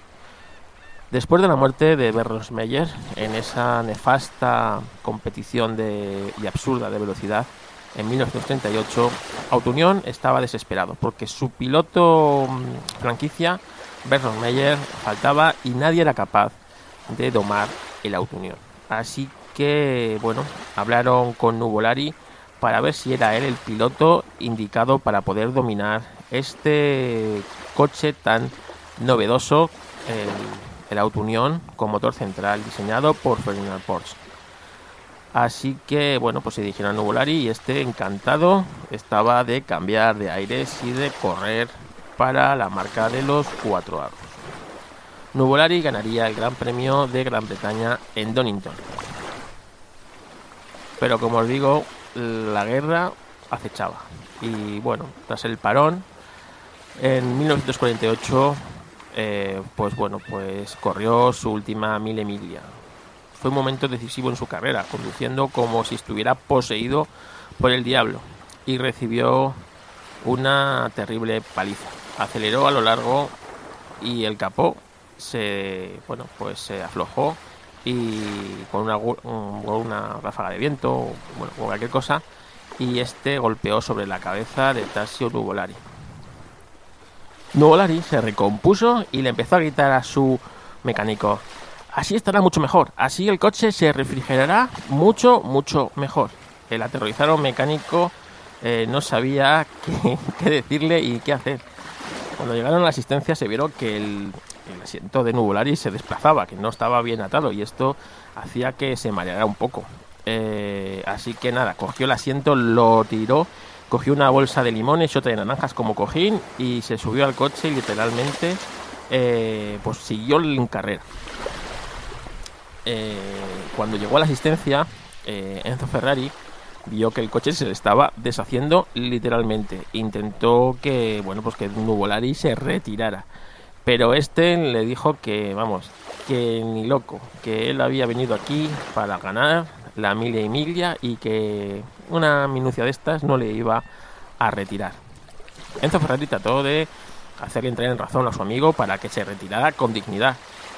Después de la muerte de Meyer en esa nefasta competición de, y absurda de velocidad en 1938, Autounión estaba desesperado porque su piloto mm, franquicia, Meyer, faltaba y nadie era capaz de domar el Autounión. Así que, bueno, hablaron con Nuvolari para ver si era él el piloto indicado para poder dominar este coche tan novedoso, el, Auto Unión, con motor central diseñado por Ferdinand Porsche. Así que, bueno, pues se dijeron a Nuvolari y este encantado estaba de cambiar de aires y de correr para la marca de los cuatro aros. Nuvolari ganaría el Gran Premio de Gran Bretaña en Donington. Pero como os digo, la guerra acechaba. Y bueno, tras el parón, en 1948, eh, pues bueno, pues corrió su última mil emilia. Fue un momento decisivo en su carrera, conduciendo como si estuviera poseído por el diablo y recibió una terrible paliza. Aceleró a lo largo y el capó se, bueno, pues se aflojó y con una, ráfaga de viento, o cualquier cosa, y este golpeó sobre la cabeza de Tasio Nuvolari. Nuvolari se recompuso y le empezó a gritar a su mecánico, así estará mucho mejor, así el coche se refrigerará mucho, mucho mejor. El aterrorizado mecánico eh, no sabía (laughs) qué, decirle y qué hacer. Cuando llegaron a la asistencia se vieron que el, asiento de Nuvolari se desplazaba, que no estaba bien atado y esto hacía que se mareara un poco. Eh, así que nada, cogió el asiento, lo tiró, cogió una bolsa de limones y otra de naranjas como cojín y se subió al coche y literalmente eh, pues siguió en carrera. Eh, cuando llegó a la asistencia, Enzo Ferrari vio que el coche se le estaba deshaciendo literalmente. Intentó que, bueno, pues que Nuvolari se retirara. Pero este le dijo que, vamos, que ni loco, que él había venido aquí para ganar la milia y milia y que una minucia de estas no le iba a retirar. Enzo Ferrari trató de hacerle entrar en razón a su amigo para que se retirara con dignidad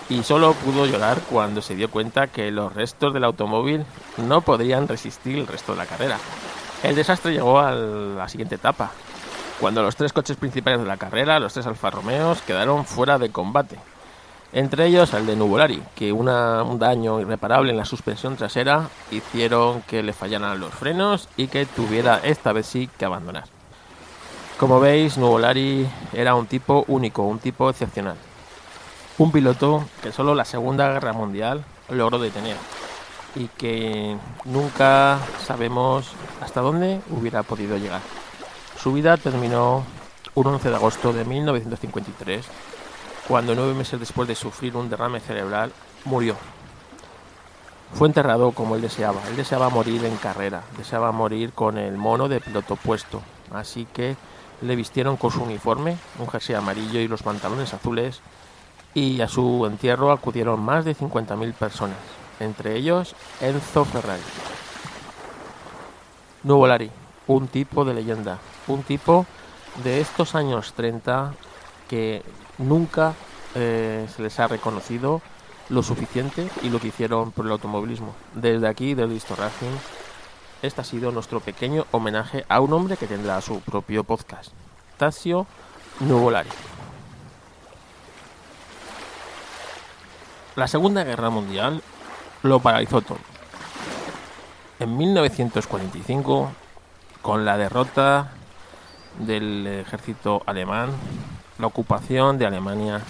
y solo pudo llorar cuando se dio cuenta que los restos del automóvil no podrían resistir el resto de la carrera. El desastre llegó a la siguiente etapa, cuando los tres coches principales de la carrera, los tres Alfa Romeos, quedaron fuera de combate. Entre ellos el de Nuvolari, que un daño irreparable en la suspensión trasera hicieron que le fallaran los frenos y que tuviera esta vez sí que abandonar. Como veis, Nuvolari era un tipo único, un tipo excepcional. Un piloto que solo la Segunda Guerra Mundial logró detener y que nunca sabemos hasta dónde hubiera podido llegar. Su vida terminó un 11 de agosto de 1953, cuando nueve meses después de sufrir un derrame cerebral murió. Fue enterrado como él deseaba. Él deseaba morir en carrera, deseaba morir con el mono de piloto puesto. Así que le vistieron con su uniforme, un jersey amarillo y los pantalones azules, y a su entierro acudieron más de 50.000 personas, entre ellos Enzo Ferrari. Nuvolari, un tipo de leyenda, un tipo de estos años 30 que nunca eh, se les ha reconocido lo suficiente y lo que hicieron por el automovilismo. Desde aquí, desde Histo Racing, este ha sido nuestro pequeño homenaje a un hombre que tendrá su propio podcast, Tasio Nuvolari. La Segunda Guerra Mundial lo paralizó todo. En 1945, con la derrota del ejército alemán, la ocupación de Alemania,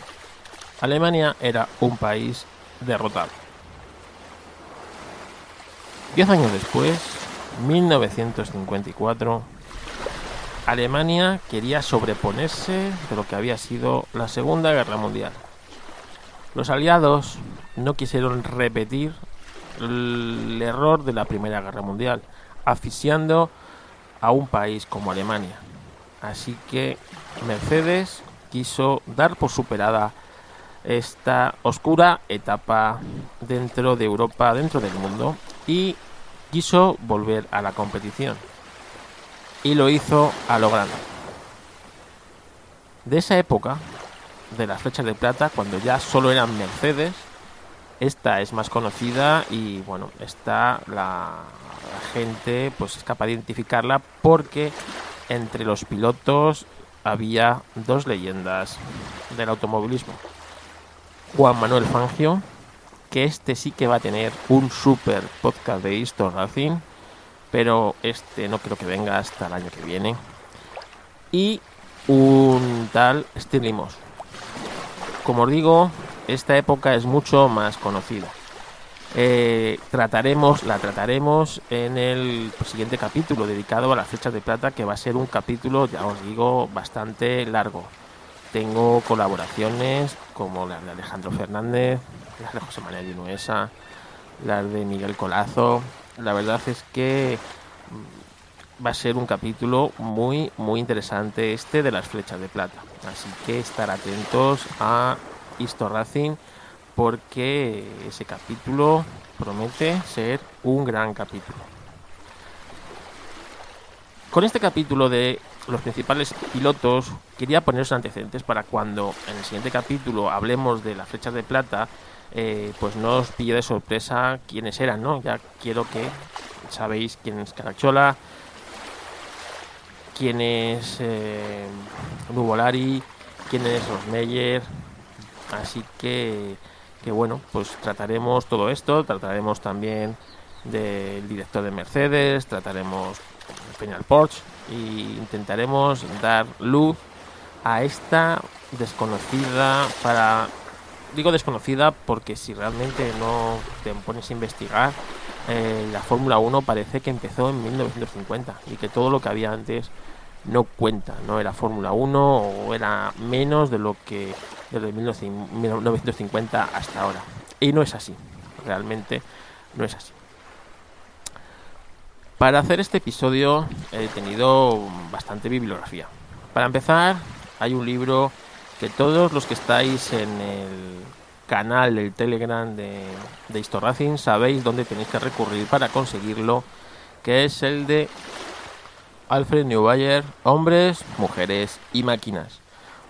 Alemania era un país derrotado. Diez años después, 1954, Alemania quería sobreponerse de lo que había sido la Segunda Guerra Mundial. Los aliados no quisieron repetir el error de la Primera Guerra Mundial, asfixiando a un país como Alemania. Así que Mercedes quiso dar por superada esta oscura etapa dentro de Europa, dentro del mundo, y quiso volver a la competición. Y lo hizo a lo grande. De esa época, de las flechas de plata, cuando ya solo eran Mercedes, esta es más conocida y bueno, esta la, gente pues es capaz de identificarla porque entre los pilotos había dos leyendas del automovilismo. Juan Manuel Fangio, que este sí que va a tener un super podcast de Histo Racing, pero este no creo que venga hasta el año que viene. Y un tal Stirlimos. Como os digo, esta época es mucho más conocida. Eh, trataremos, la trataremos en el siguiente capítulo dedicado a las flechas de plata, que va a ser un capítulo, ya os digo, bastante largo. Tengo colaboraciones como las de Alejandro Fernández, las de José Manuel Vinuesa, las de Miguel Colazo. La verdad es que va a ser un capítulo muy, muy interesante este de las flechas de plata. Así que estar atentos a Histo Racing porque ese capítulo promete ser un gran capítulo. Con este capítulo de los principales pilotos quería poner antecedentes para cuando en el siguiente capítulo hablemos de las flechas de plata, eh, pues no os pille de sorpresa quiénes eran, ¿no? Ya quiero que sabéis quién es Carachola, quién es eh, quién es Rosmeyer, Así que, que bueno, pues trataremos todo esto, trataremos también del director de Mercedes, trataremos Peñal Porsche e intentaremos dar luz a esta desconocida para digo desconocida porque si realmente no te pones a investigar eh, la Fórmula 1 parece que empezó en 1950 y que todo lo que había antes no cuenta, no era Fórmula 1 o era menos de lo que desde 1950 hasta ahora. Y no es así, realmente no es así. Para hacer este episodio he tenido bastante bibliografía. Para empezar, hay un libro que todos los que estáis en el canal del Telegram de, de sabéis dónde tenéis que recurrir para conseguirlo, que es el de Alfred Neubayer, Hombres, Mujeres y Máquinas.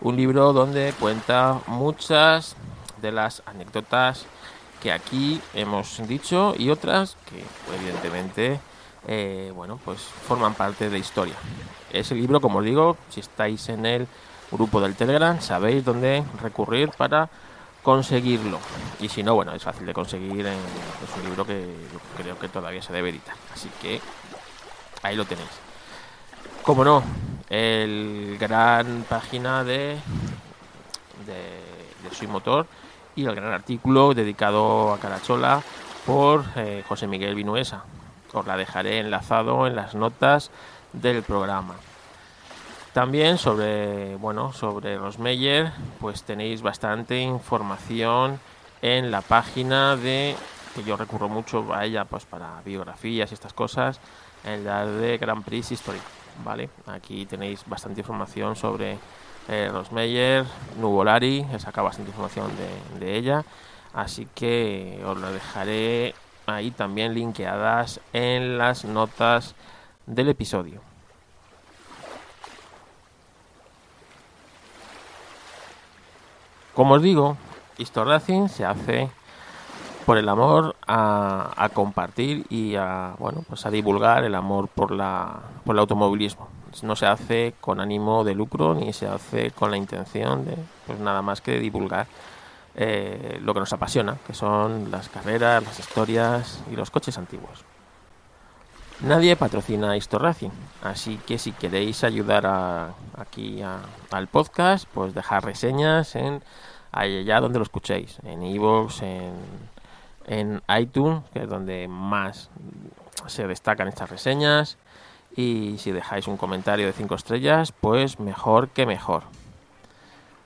Un libro donde cuenta muchas de las anécdotas que aquí hemos dicho y otras que evidentemente eh, bueno pues forman parte de historia. Ese libro, como os digo, si estáis en el grupo del Telegram, sabéis dónde recurrir para conseguirlo. Y si no, bueno, es fácil de conseguir. es un libro que creo que todavía se debe editar. Así que ahí lo tenéis. Como no, el gran página de, de, Soy Motor y el gran artículo dedicado a Carachola por eh, José Miguel Vinuesa. Os la dejaré enlazado en las notas del programa. También sobre, bueno, sobre Rosmeyer, pues tenéis bastante información en la página de que yo recurro mucho a ella pues para biografías y estas cosas, en la de Grand Prix History. ¿vale? Aquí tenéis bastante información sobre eh, Rosmeyer, Nuvolari, he sacado bastante información de, ella, así que os lo dejaré ahí también linkeadas en las notas del episodio. Como os digo, Racing se hace por el amor a, compartir y a bueno pues a divulgar el amor por la por el automovilismo no se hace con ánimo de lucro ni se hace con la intención de pues nada más que divulgar eh, lo que nos apasiona, que son las carreras, las historias y los coches antiguos. Nadie patrocina Histo Racing, así que si queréis ayudar a, aquí al podcast, pues dejar reseñas en allá donde lo escuchéis, en iVoox, en, en iTunes, que es donde más se destacan estas reseñas, y si dejáis un comentario de 5 estrellas, pues mejor que mejor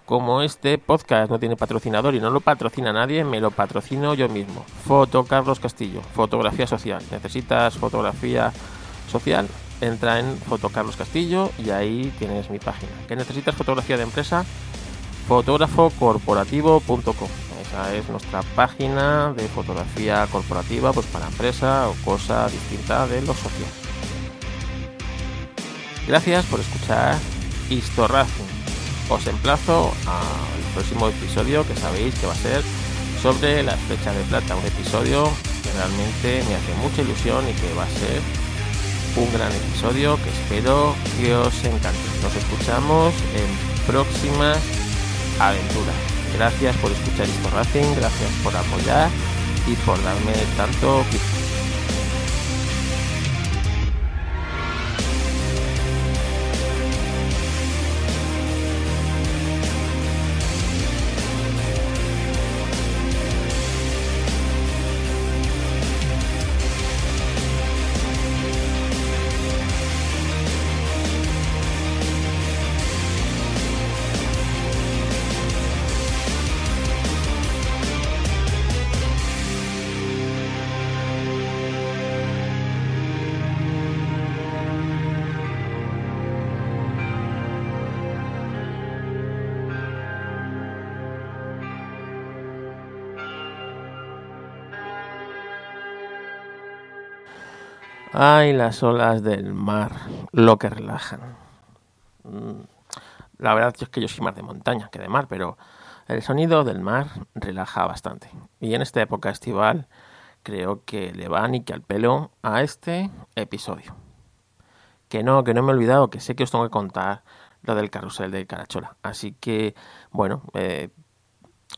como este podcast no tiene patrocinador y no lo patrocina nadie, me lo patrocino yo mismo. Foto Carlos Castillo, fotografía social. ¿Necesitas fotografía social? Entra en Foto Carlos Castillo y ahí tienes mi página. ¿Qué necesitas fotografía de empresa? fotógrafocorporativo.com. Esa es nuestra página de fotografía corporativa pues para empresa o cosa distinta de lo social. Gracias por escuchar Historracing os emplazo al próximo episodio que sabéis que va a ser sobre la flecha de plata, un episodio que realmente me hace mucha ilusión y que va a ser un gran episodio que espero que os encante. Nos escuchamos en próximas aventuras. Gracias por escuchar esto Racing, gracias por apoyar y por darme tanto Ay, las olas del mar, lo que relajan. Mm, la verdad es que yo soy más de montaña que de mar, pero el sonido del mar relaja bastante. Y en esta época estival creo que le va ni que al pelo a este episodio. Que no, que no me he olvidado, que sé que os tengo que contar lo del carrusel de Carachola. Así que, bueno, eh,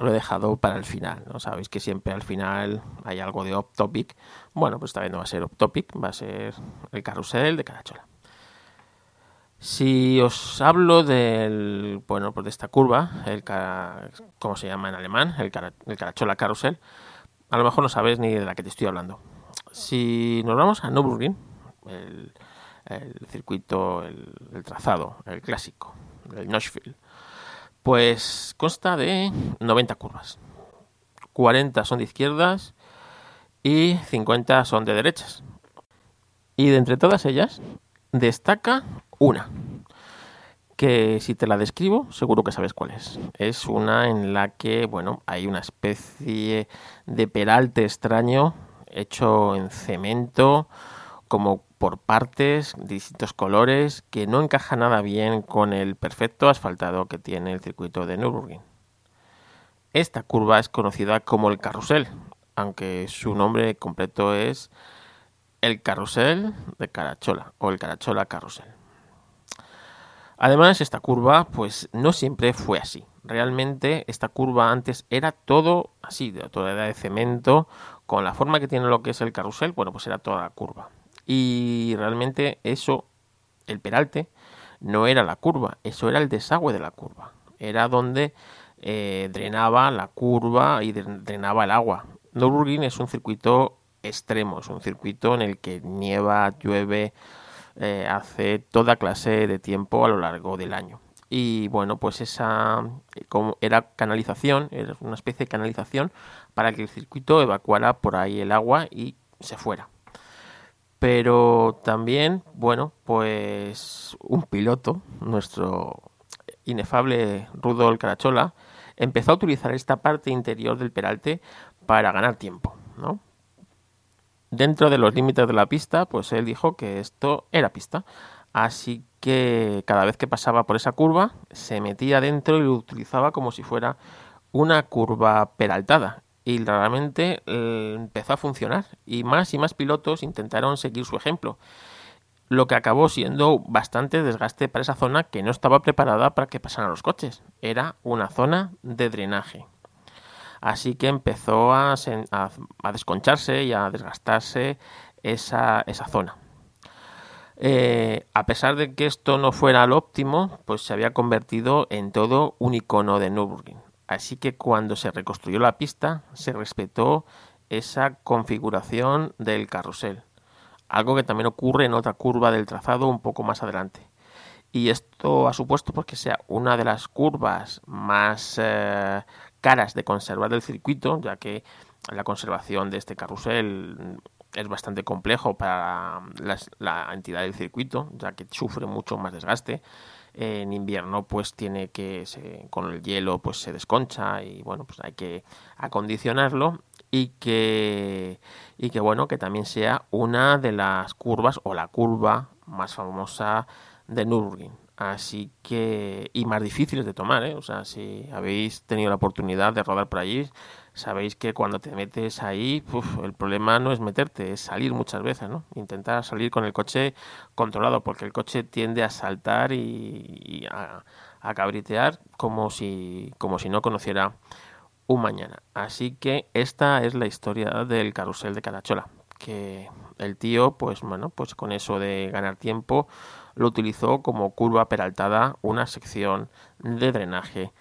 lo he dejado para el final. ¿no? Sabéis que siempre al final hay algo de off topic. Bueno, pues vez no va a ser off topic, va a ser el carrusel de Carachola. Si os hablo del, bueno, pues de esta curva, el ¿cómo se llama en alemán? El, el Carachola Carrusel, a lo mejor no sabéis ni de la que te estoy hablando. Si nos vamos a Nürburgring, el, el circuito, el, el, trazado, el clásico, el Nashville, pues consta de 90 curvas. 40 son de izquierdas y 50 son de derechas. Y de entre todas ellas destaca una, que si te la describo seguro que sabes cuál es. Es una en la que, bueno, hay una especie de peralte extraño hecho en cemento, como por partes, distintos colores, que no encaja nada bien con el perfecto asfaltado que tiene el circuito de Nürburgring. Esta curva es conocida como el carrusel, aunque su nombre completo es el carrusel de Carachola o el Carachola carrusel. Además, esta curva pues no siempre fue así. Realmente esta curva antes era todo así, toda de cemento, con la forma que tiene lo que es el carrusel, bueno, pues era toda la curva. Y realmente eso, el peralte, no era la curva, eso era el desagüe de la curva. Era donde eh, drenaba la curva y drenaba el agua. Nürburgring es un circuito extremo, es un circuito en el que nieva, llueve, eh, hace toda clase de tiempo a lo largo del año. Y bueno, pues esa como era canalización, era una especie de canalización para que el circuito evacuara por ahí el agua y se fuera pero también, bueno, pues un piloto, nuestro inefable Rudolf Carachola, empezó a utilizar esta parte interior del peralte para ganar tiempo, ¿no? Dentro de los límites de la pista, pues él dijo que esto era pista. Así que cada vez que pasaba por esa curva, se metía dentro y lo utilizaba como si fuera una curva peraltada y realmente eh, empezó a funcionar y más y más pilotos intentaron seguir su ejemplo lo que acabó siendo bastante desgaste para esa zona que no estaba preparada para que pasaran los coches era una zona de drenaje Así que empezó a, desconcharse y a desgastarse esa, esa zona. Eh, a pesar de que esto no fuera lo óptimo, pues se había convertido en todo un icono de Nürburgring. Así que cuando se reconstruyó la pista, se respetó esa configuración del carrusel. Algo que también ocurre en otra curva del trazado un poco más adelante. Y esto ha supuesto porque sea una de las curvas más eh, caras de conservar del circuito, ya que la conservación de este carrusel es bastante complejo para la entidad del circuito, ya que sufre mucho más desgaste. En invierno, pues tiene que, con el hielo, pues se desconcha y bueno, pues hay que acondicionarlo y que, y que bueno, que también sea una de las curvas o la curva más famosa de Nürburgring. Así que, y más difíciles de tomar, ¿eh? O sea, si habéis tenido la oportunidad de rodar por allí, sabéis que cuando te metes ahí, el problema no es meterte, es salir muchas veces, ¿no? Intentar salir con el coche controlado, porque el coche tiende a saltar y, a, a, cabritear como si, como si no conociera un mañana. Así que esta es la historia del carrusel de Carachola, que el tío, pues bueno, pues con eso de ganar tiempo, lo utilizó como curva peraltada, una sección de drenaje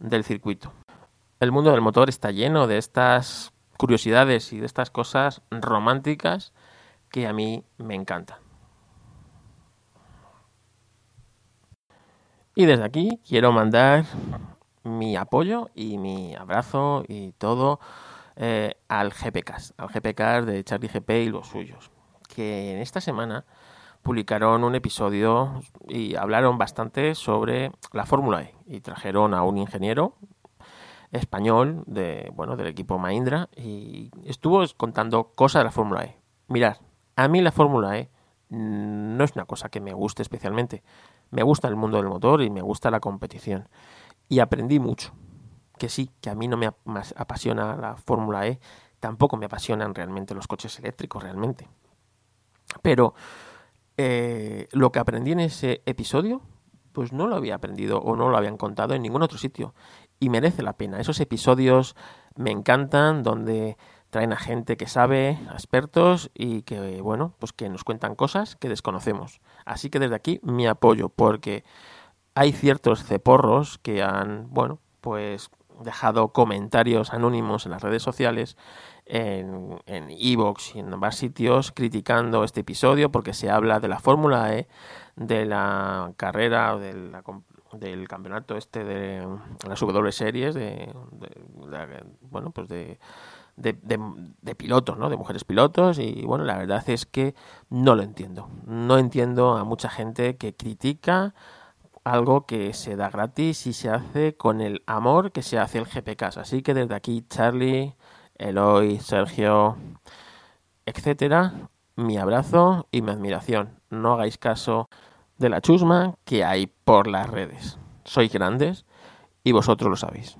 del circuito. El mundo del motor está lleno de estas curiosidades y de estas cosas románticas que a mí me encantan. Y desde aquí quiero mandar mi apoyo y mi abrazo y todo eh, al GPK, al GPK de Charlie GP y los suyos, que en esta semana publicaron un episodio y hablaron bastante sobre la Fórmula E y trajeron a un ingeniero español de bueno del equipo Mahindra y estuvo contando cosas de la Fórmula E. Mirad, a mí la Fórmula E no es una cosa que me guste especialmente. Me gusta el mundo del motor y me gusta la competición y aprendí mucho. Que sí, que a mí no me apasiona la Fórmula E, tampoco me apasionan realmente los coches eléctricos, realmente. Pero eh, lo que aprendí en ese episodio, pues no lo había aprendido o no lo habían contado en ningún otro sitio. Y merece la pena. Esos episodios me encantan, donde traen a gente que sabe, expertos y que, bueno, pues que nos cuentan cosas que desconocemos. Así que desde aquí mi apoyo, porque hay ciertos ceporros que han, bueno, pues dejado comentarios anónimos en las redes sociales, en Evox y en varios sitios, criticando este episodio porque se habla de la Fórmula E, de la carrera o del campeonato este de las W series, de, bueno, pues de, de, pilotos, ¿no? De mujeres pilotos y bueno, la verdad es que no lo entiendo. No entiendo a mucha gente que critica algo que se da gratis y se hace con el amor que se hace el GPK. Así que desde aquí, Charlie, Eloy, Sergio, etcétera, mi abrazo y mi admiración. No hagáis caso de la chusma que hay por las redes. Sois grandes y vosotros lo sabéis.